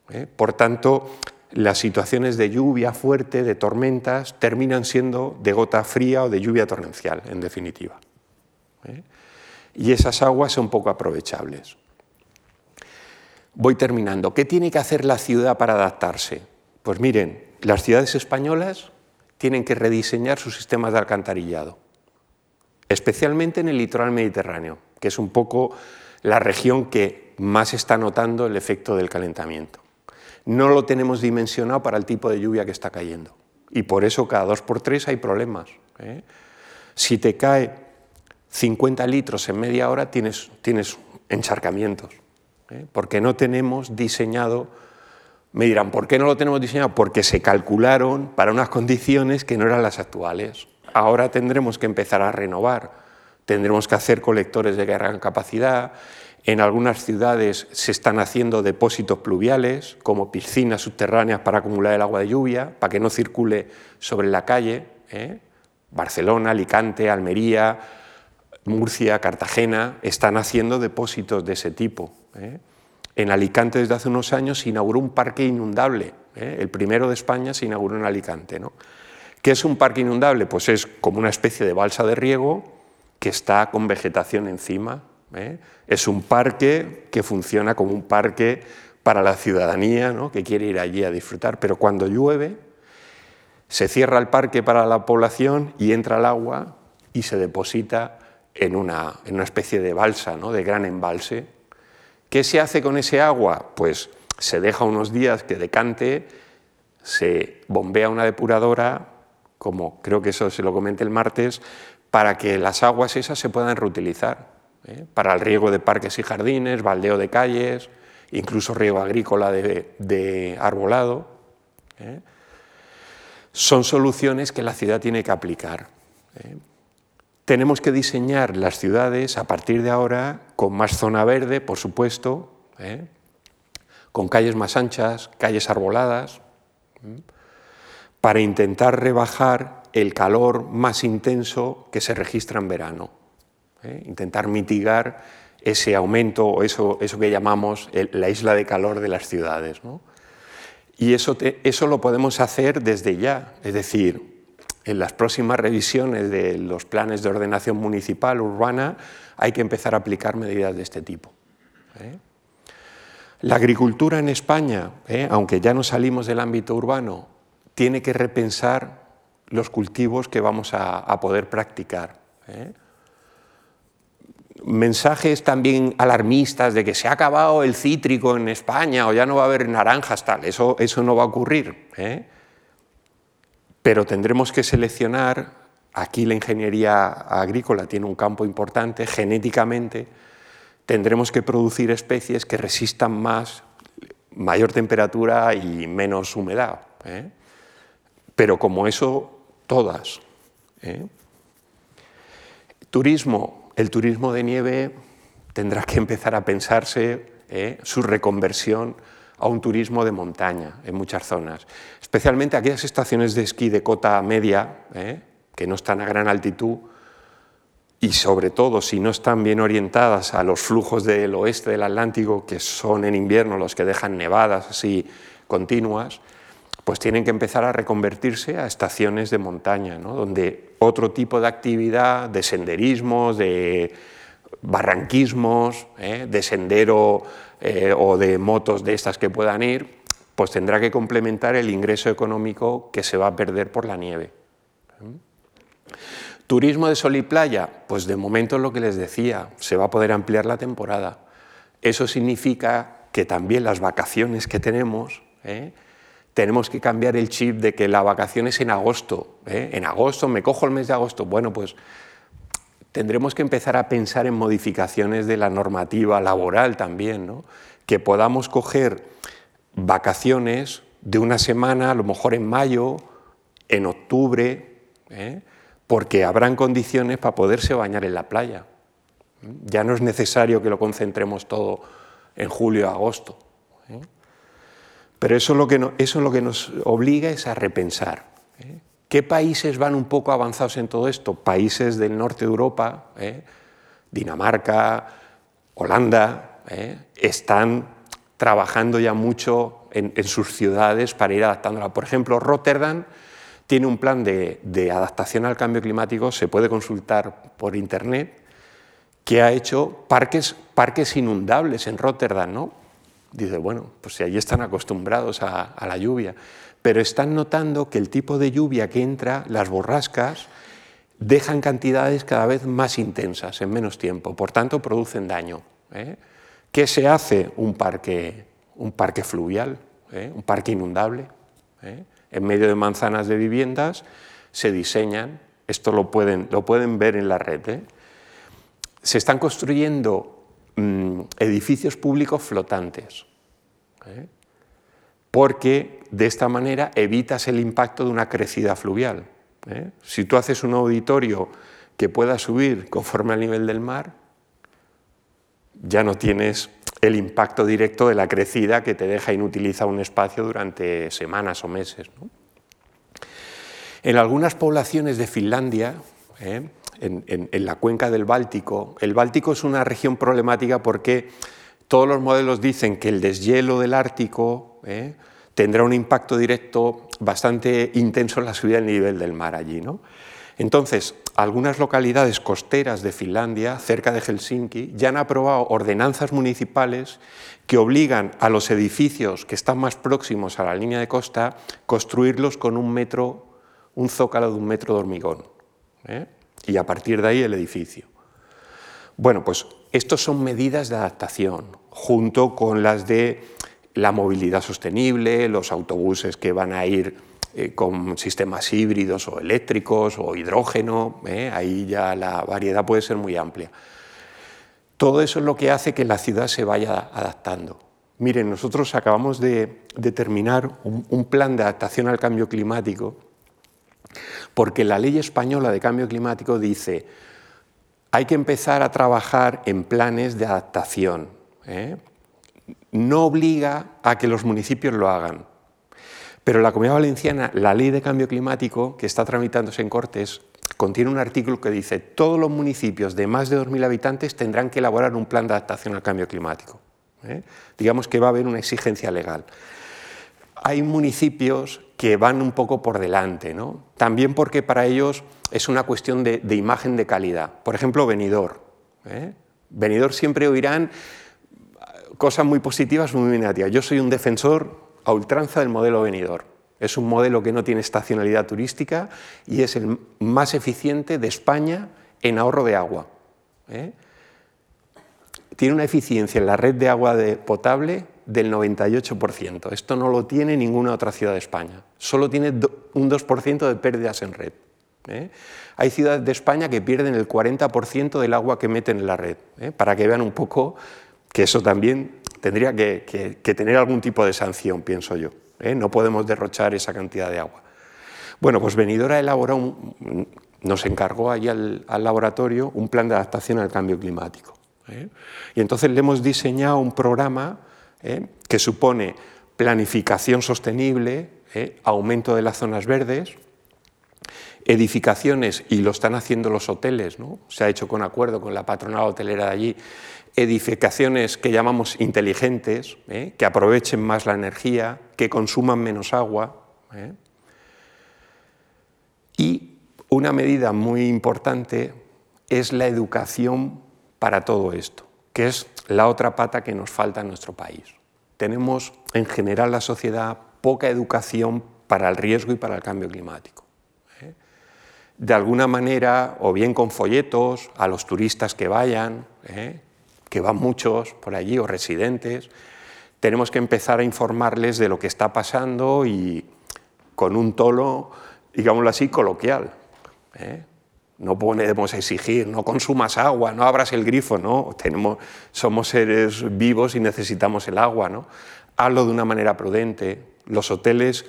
¿eh? Por tanto, las situaciones de lluvia fuerte, de tormentas, terminan siendo de gota fría o de lluvia torrencial, en definitiva. ¿eh? Y esas aguas son poco aprovechables. Voy terminando. ¿Qué tiene que hacer la ciudad para adaptarse? Pues miren, las ciudades españolas tienen que rediseñar sus sistemas de alcantarillado, especialmente en el litoral mediterráneo, que es un poco la región que más está notando el efecto del calentamiento no lo tenemos dimensionado para el tipo de lluvia que está cayendo. Y por eso cada dos por tres hay problemas. ¿eh? Si te cae 50 litros en media hora, tienes, tienes encharcamientos, ¿eh? porque no tenemos diseñado, me dirán, ¿por qué no lo tenemos diseñado? Porque se calcularon para unas condiciones que no eran las actuales. Ahora tendremos que empezar a renovar, tendremos que hacer colectores de gran capacidad, en algunas ciudades se están haciendo depósitos pluviales, como piscinas subterráneas para acumular el agua de lluvia, para que no circule sobre la calle. ¿eh? Barcelona, Alicante, Almería, Murcia, Cartagena están haciendo depósitos de ese tipo. ¿eh? En Alicante desde hace unos años se inauguró un parque inundable, ¿eh? el primero de España se inauguró en Alicante. ¿no? ¿Qué es un parque inundable? Pues es como una especie de balsa de riego que está con vegetación encima, ¿eh? Es un parque que funciona como un parque para la ciudadanía que quiere ir allí a disfrutar, pero cuando llueve se cierra el parque para la población y entra el agua y se deposita en una, en una especie de balsa, ¿no? de gran embalse. ¿Qué se hace con ese agua? Pues se deja unos días que decante, se bombea una depuradora, como creo que eso se lo comenté el martes, para que las aguas esas se puedan reutilizar. ¿Eh? para el riego de parques y jardines, baldeo de calles, incluso riego agrícola de, arbolado. ¿eh? Son soluciones que la ciudad tiene que aplicar. ¿eh? Tenemos que diseñar las ciudades a partir de ahora con más zona verde, por supuesto, con calles más anchas, calles arboladas, para intentar rebajar el calor más intenso que se registra en verano. ¿Eh? intentar mitigar ese aumento o eso, eso que llamamos la isla de calor de las ciudades. Y eso, eso lo podemos hacer desde ya, es decir, en las próximas revisiones de los planes de ordenación municipal urbana hay que empezar a aplicar medidas de este tipo. ¿eh? La agricultura en España, ¿eh? aunque ya no salimos del ámbito urbano, tiene que repensar los cultivos que vamos a, poder practicar. Mensajes también alarmistas de que se ha acabado el cítrico en España o ya no va a haber naranjas, tal, eso, eso no va a ocurrir. ¿eh? Pero tendremos que seleccionar, aquí la ingeniería agrícola tiene un campo importante, genéticamente, tendremos que producir especies que resistan más, mayor temperatura y menos humedad. ¿eh? Pero como eso, todas. ¿eh? Turismo. El turismo de nieve tendrá que empezar a pensarse ¿eh? su reconversión a un turismo de montaña en muchas zonas, especialmente aquellas estaciones de esquí de cota media, que no están a gran altitud, y sobre todo si no están bien orientadas a los flujos del oeste del Atlántico, que son en invierno los que dejan nevadas así continuas, pues tienen que empezar a reconvertirse a estaciones de montaña, donde otro tipo de actividad, de senderismos, de barranquismos, ¿eh? de sendero eh, o de motos de estas que puedan ir, pues tendrá que complementar el ingreso económico que se va a perder por la nieve. Turismo de sol y playa, pues de momento lo que les decía, se va a poder ampliar la temporada. Eso significa que también las vacaciones que tenemos, ¿eh? Tenemos que cambiar el chip de que la vacación es en agosto. ¿eh? En agosto, me cojo el mes de agosto. Bueno, pues tendremos que empezar a pensar en modificaciones de la normativa laboral también, ¿no? que podamos coger vacaciones de una semana, a lo mejor en mayo, en octubre, ¿eh? porque habrán condiciones para poderse bañar en la playa. Ya no es necesario que lo concentremos todo en julio y agosto. ¿Eh? Pero eso lo, que eso lo que nos obliga es a repensar. ¿eh? ¿Qué países van un poco avanzados en todo esto? Países del norte de Europa, ¿eh? Dinamarca, Holanda, están trabajando ya mucho en, sus ciudades para ir adaptándola. Por ejemplo, Rotterdam tiene un plan de, adaptación al cambio climático, se puede consultar por internet, que ha hecho parques, parques inundables en Rotterdam. ¿no? Dice, bueno, pues si allí están acostumbrados a, la lluvia, pero están notando que el tipo de lluvia que entra, las borrascas, dejan cantidades cada vez más intensas en menos tiempo, por tanto producen daño. ¿eh? ¿Qué se hace? Un parque, un parque fluvial, ¿eh? un parque inundable. ¿eh? en medio de manzanas de viviendas, se diseñan, esto lo pueden, lo pueden ver en la red, se están construyendo mm, edificios públicos flotantes, ¿eh? porque de esta manera evitas el impacto de una crecida fluvial. ¿eh? Si tú haces un auditorio que pueda subir conforme al nivel del mar, ya no tienes el impacto directo de la crecida que te deja inutilizar un espacio durante semanas o meses. En algunas poblaciones de Finlandia, ¿eh? en, la cuenca del Báltico, el Báltico es una región problemática porque todos los modelos dicen que el deshielo del Ártico ¿eh? tendrá un impacto directo bastante intenso en la subida del nivel del mar allí. ¿no? Entonces, algunas localidades costeras de Finlandia, cerca de Helsinki, ya han aprobado ordenanzas municipales que obligan a los edificios que están más próximos a la línea de costa construirlos con un metro, un zócalo de un metro de hormigón. ¿Eh? Y a partir de ahí el edificio. Bueno, pues estas son medidas de adaptación, junto con las de la movilidad sostenible, los autobuses que van a ir eh, con sistemas híbridos o eléctricos o hidrógeno, ¿eh? ahí ya la variedad puede ser muy amplia. Todo eso es lo que hace que la ciudad se vaya adaptando. Miren, nosotros acabamos de, terminar un, plan de adaptación al cambio climático porque la ley española de cambio climático dice hay que empezar a trabajar en planes de adaptación. ¿eh? No obliga a que los municipios lo hagan, pero la Comunidad Valenciana, la ley de cambio climático que está tramitándose en Cortes, contiene un artículo que dice todos los municipios de más de 2.000 habitantes tendrán que elaborar un plan de adaptación al cambio climático. ¿eh? Digamos que va a haber una exigencia legal. Hay municipios que van un poco por delante, ¿no? también porque para ellos es una cuestión de, imagen de calidad. Por ejemplo, Benidorm. ¿eh? Benidorm siempre oirán cosas muy positivas muy negativas. Yo soy un defensor a ultranza del modelo Benidorm. Es un modelo que no tiene estacionalidad turística y es el más eficiente de España en ahorro de agua. ¿eh? Tiene una eficiencia en la red de agua potable del 98%. Esto no lo tiene ninguna otra ciudad de España. Solo tiene un 2% de pérdidas en red. ¿eh? Hay ciudades de España que pierden el 40% del agua que meten en la red, ¿eh? para que vean un poco que eso también tendría que, tener algún tipo de sanción, pienso yo. ¿eh? No podemos derrochar esa cantidad de agua. Bueno, pues Benidorm elaboró, nos encargó allí al, laboratorio un plan de adaptación al cambio climático. Y entonces le hemos diseñado un programa que supone planificación sostenible, aumento de las zonas verdes, edificaciones, y lo están haciendo los hoteles, ¿no? se ha hecho con acuerdo con la patronal hotelera de allí, edificaciones que llamamos inteligentes, ¿eh? que aprovechen más la energía, que consuman menos agua. ¿eh? Y una medida muy importante es la educación para todo esto, que es la otra pata que nos falta en nuestro país. Tenemos en general la sociedad poca educación para el riesgo y para el cambio climático de alguna manera, o bien con folletos a los turistas que vayan, ¿eh? que van muchos por allí, o residentes, tenemos que empezar a informarles de lo que está pasando y con un tono, digámoslo así, coloquial. ¿eh? No podemos exigir, no consumas agua, no abras el grifo, no, Tenemos, somos seres vivos y necesitamos el agua. ¿no? Hazlo de una manera prudente. Los hoteles,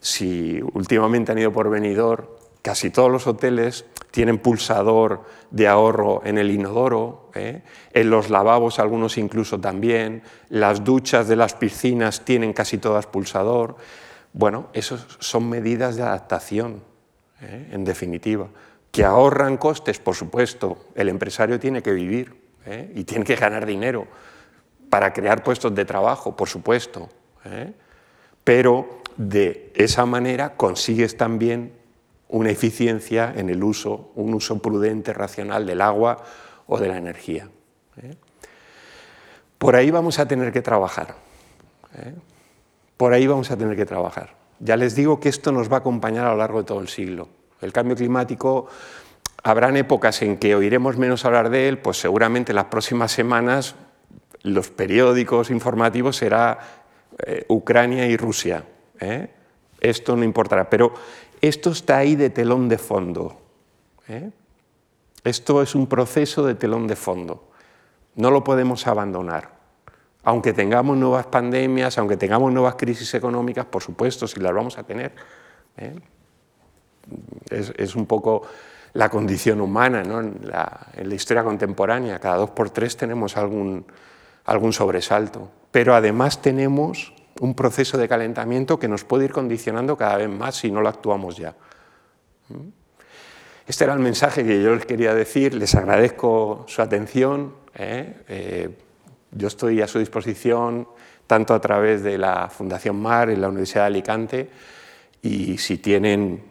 si últimamente han ido por venidor, Casi todos los hoteles tienen pulsador de ahorro en el inodoro, ¿eh? en los lavabos algunos incluso también, las duchas de las piscinas tienen casi todas pulsador. Bueno, esas son medidas de adaptación, ¿eh? en definitiva, que ahorran costes, por supuesto, el empresario tiene que vivir ¿eh? y tiene que ganar dinero para crear puestos de trabajo, por supuesto, pero de esa manera consigues también una eficiencia en el uso, un uso prudente, racional del agua o de la energía. ¿eh? Por ahí vamos a tener que trabajar. ¿eh? Por ahí vamos a tener que trabajar. Ya les digo que esto nos va a acompañar a lo largo de todo el siglo. El cambio climático, habrán épocas en que oiremos menos hablar de él, pues seguramente en las próximas semanas los periódicos informativos será eh, Ucrania y Rusia. Esto no importará, pero esto está ahí de telón de fondo. ¿eh? Esto es un proceso de telón de fondo. No lo podemos abandonar. Aunque tengamos nuevas pandemias, aunque tengamos nuevas crisis económicas, por supuesto, si las vamos a tener. ¿Eh? Es, un poco la condición humana en, la, historia contemporánea. Cada dos por tres tenemos algún, algún sobresalto. Pero además tenemos un proceso de calentamiento que nos puede ir condicionando cada vez más si no lo actuamos ya. ¿Mm? Este era el mensaje que yo les quería decir, les agradezco su atención, ¿eh? Eh, yo estoy a su disposición tanto a través de la Fundación MAR en la Universidad de Alicante y si tienen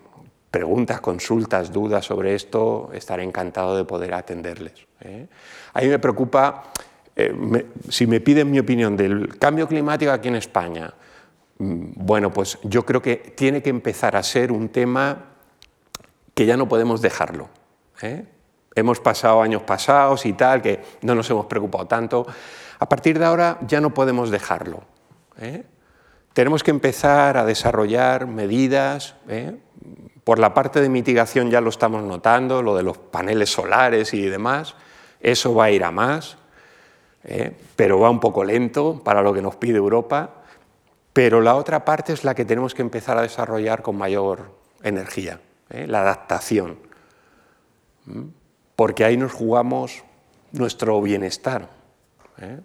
preguntas, consultas, dudas sobre esto, estaré encantado de poder atenderles. ¿eh? A mí me preocupa eh, si me piden mi opinión del cambio climático aquí en España, mm, bueno, pues yo creo que tiene que empezar a ser un tema que ya no podemos dejarlo. ¿eh? Hemos pasado años pasados y tal, que no nos hemos preocupado tanto. A partir de ahora ya no podemos dejarlo. ¿eh? Tenemos que empezar a desarrollar medidas. Por la parte de mitigación ya lo estamos notando, lo de los paneles solares y demás. Eso va a ir a más. ¿eh? pero va un poco lento para lo que nos pide Europa, pero la otra parte es la que tenemos que empezar a desarrollar con mayor energía, ¿eh? la adaptación, porque ahí nos jugamos nuestro bienestar ¿eh?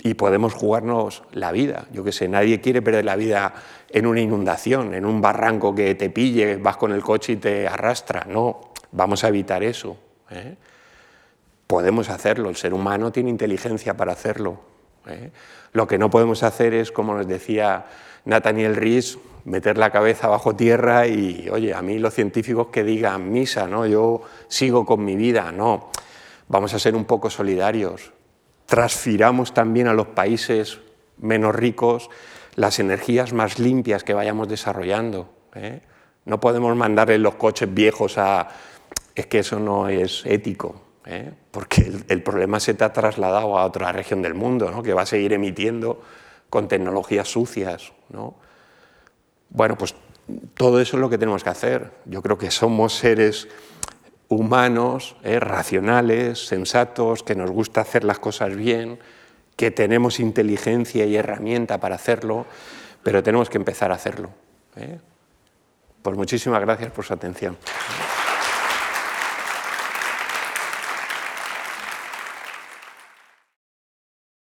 y podemos jugarnos la vida. Yo que sé, nadie quiere perder la vida en una inundación, en un barranco que te pille, vas con el coche y te arrastra, no. Vamos a evitar eso. ¿eh? Podemos hacerlo, el ser humano tiene inteligencia para hacerlo. ¿eh? Lo que no podemos hacer es, como nos decía Nathaniel Rhys, meter la cabeza bajo tierra y, oye, a mí los científicos que digan misa, ¿no? yo sigo con mi vida, no. Vamos a ser un poco solidarios. Transfiramos también a los países menos ricos las energías más limpias que vayamos desarrollando. ¿eh? No podemos mandarle los coches viejos a... Es que eso no es ético, ¿eh? porque el, problema se te ha trasladado a otra región del mundo, ¿no? que va a seguir emitiendo con tecnologías sucias. ¿no? Bueno, pues todo eso es lo que tenemos que hacer. Yo creo que somos seres humanos, ¿eh? racionales, sensatos, que nos gusta hacer las cosas bien, que tenemos inteligencia y herramienta para hacerlo, pero tenemos que empezar a hacerlo. ¿eh? Pues muchísimas gracias por su atención.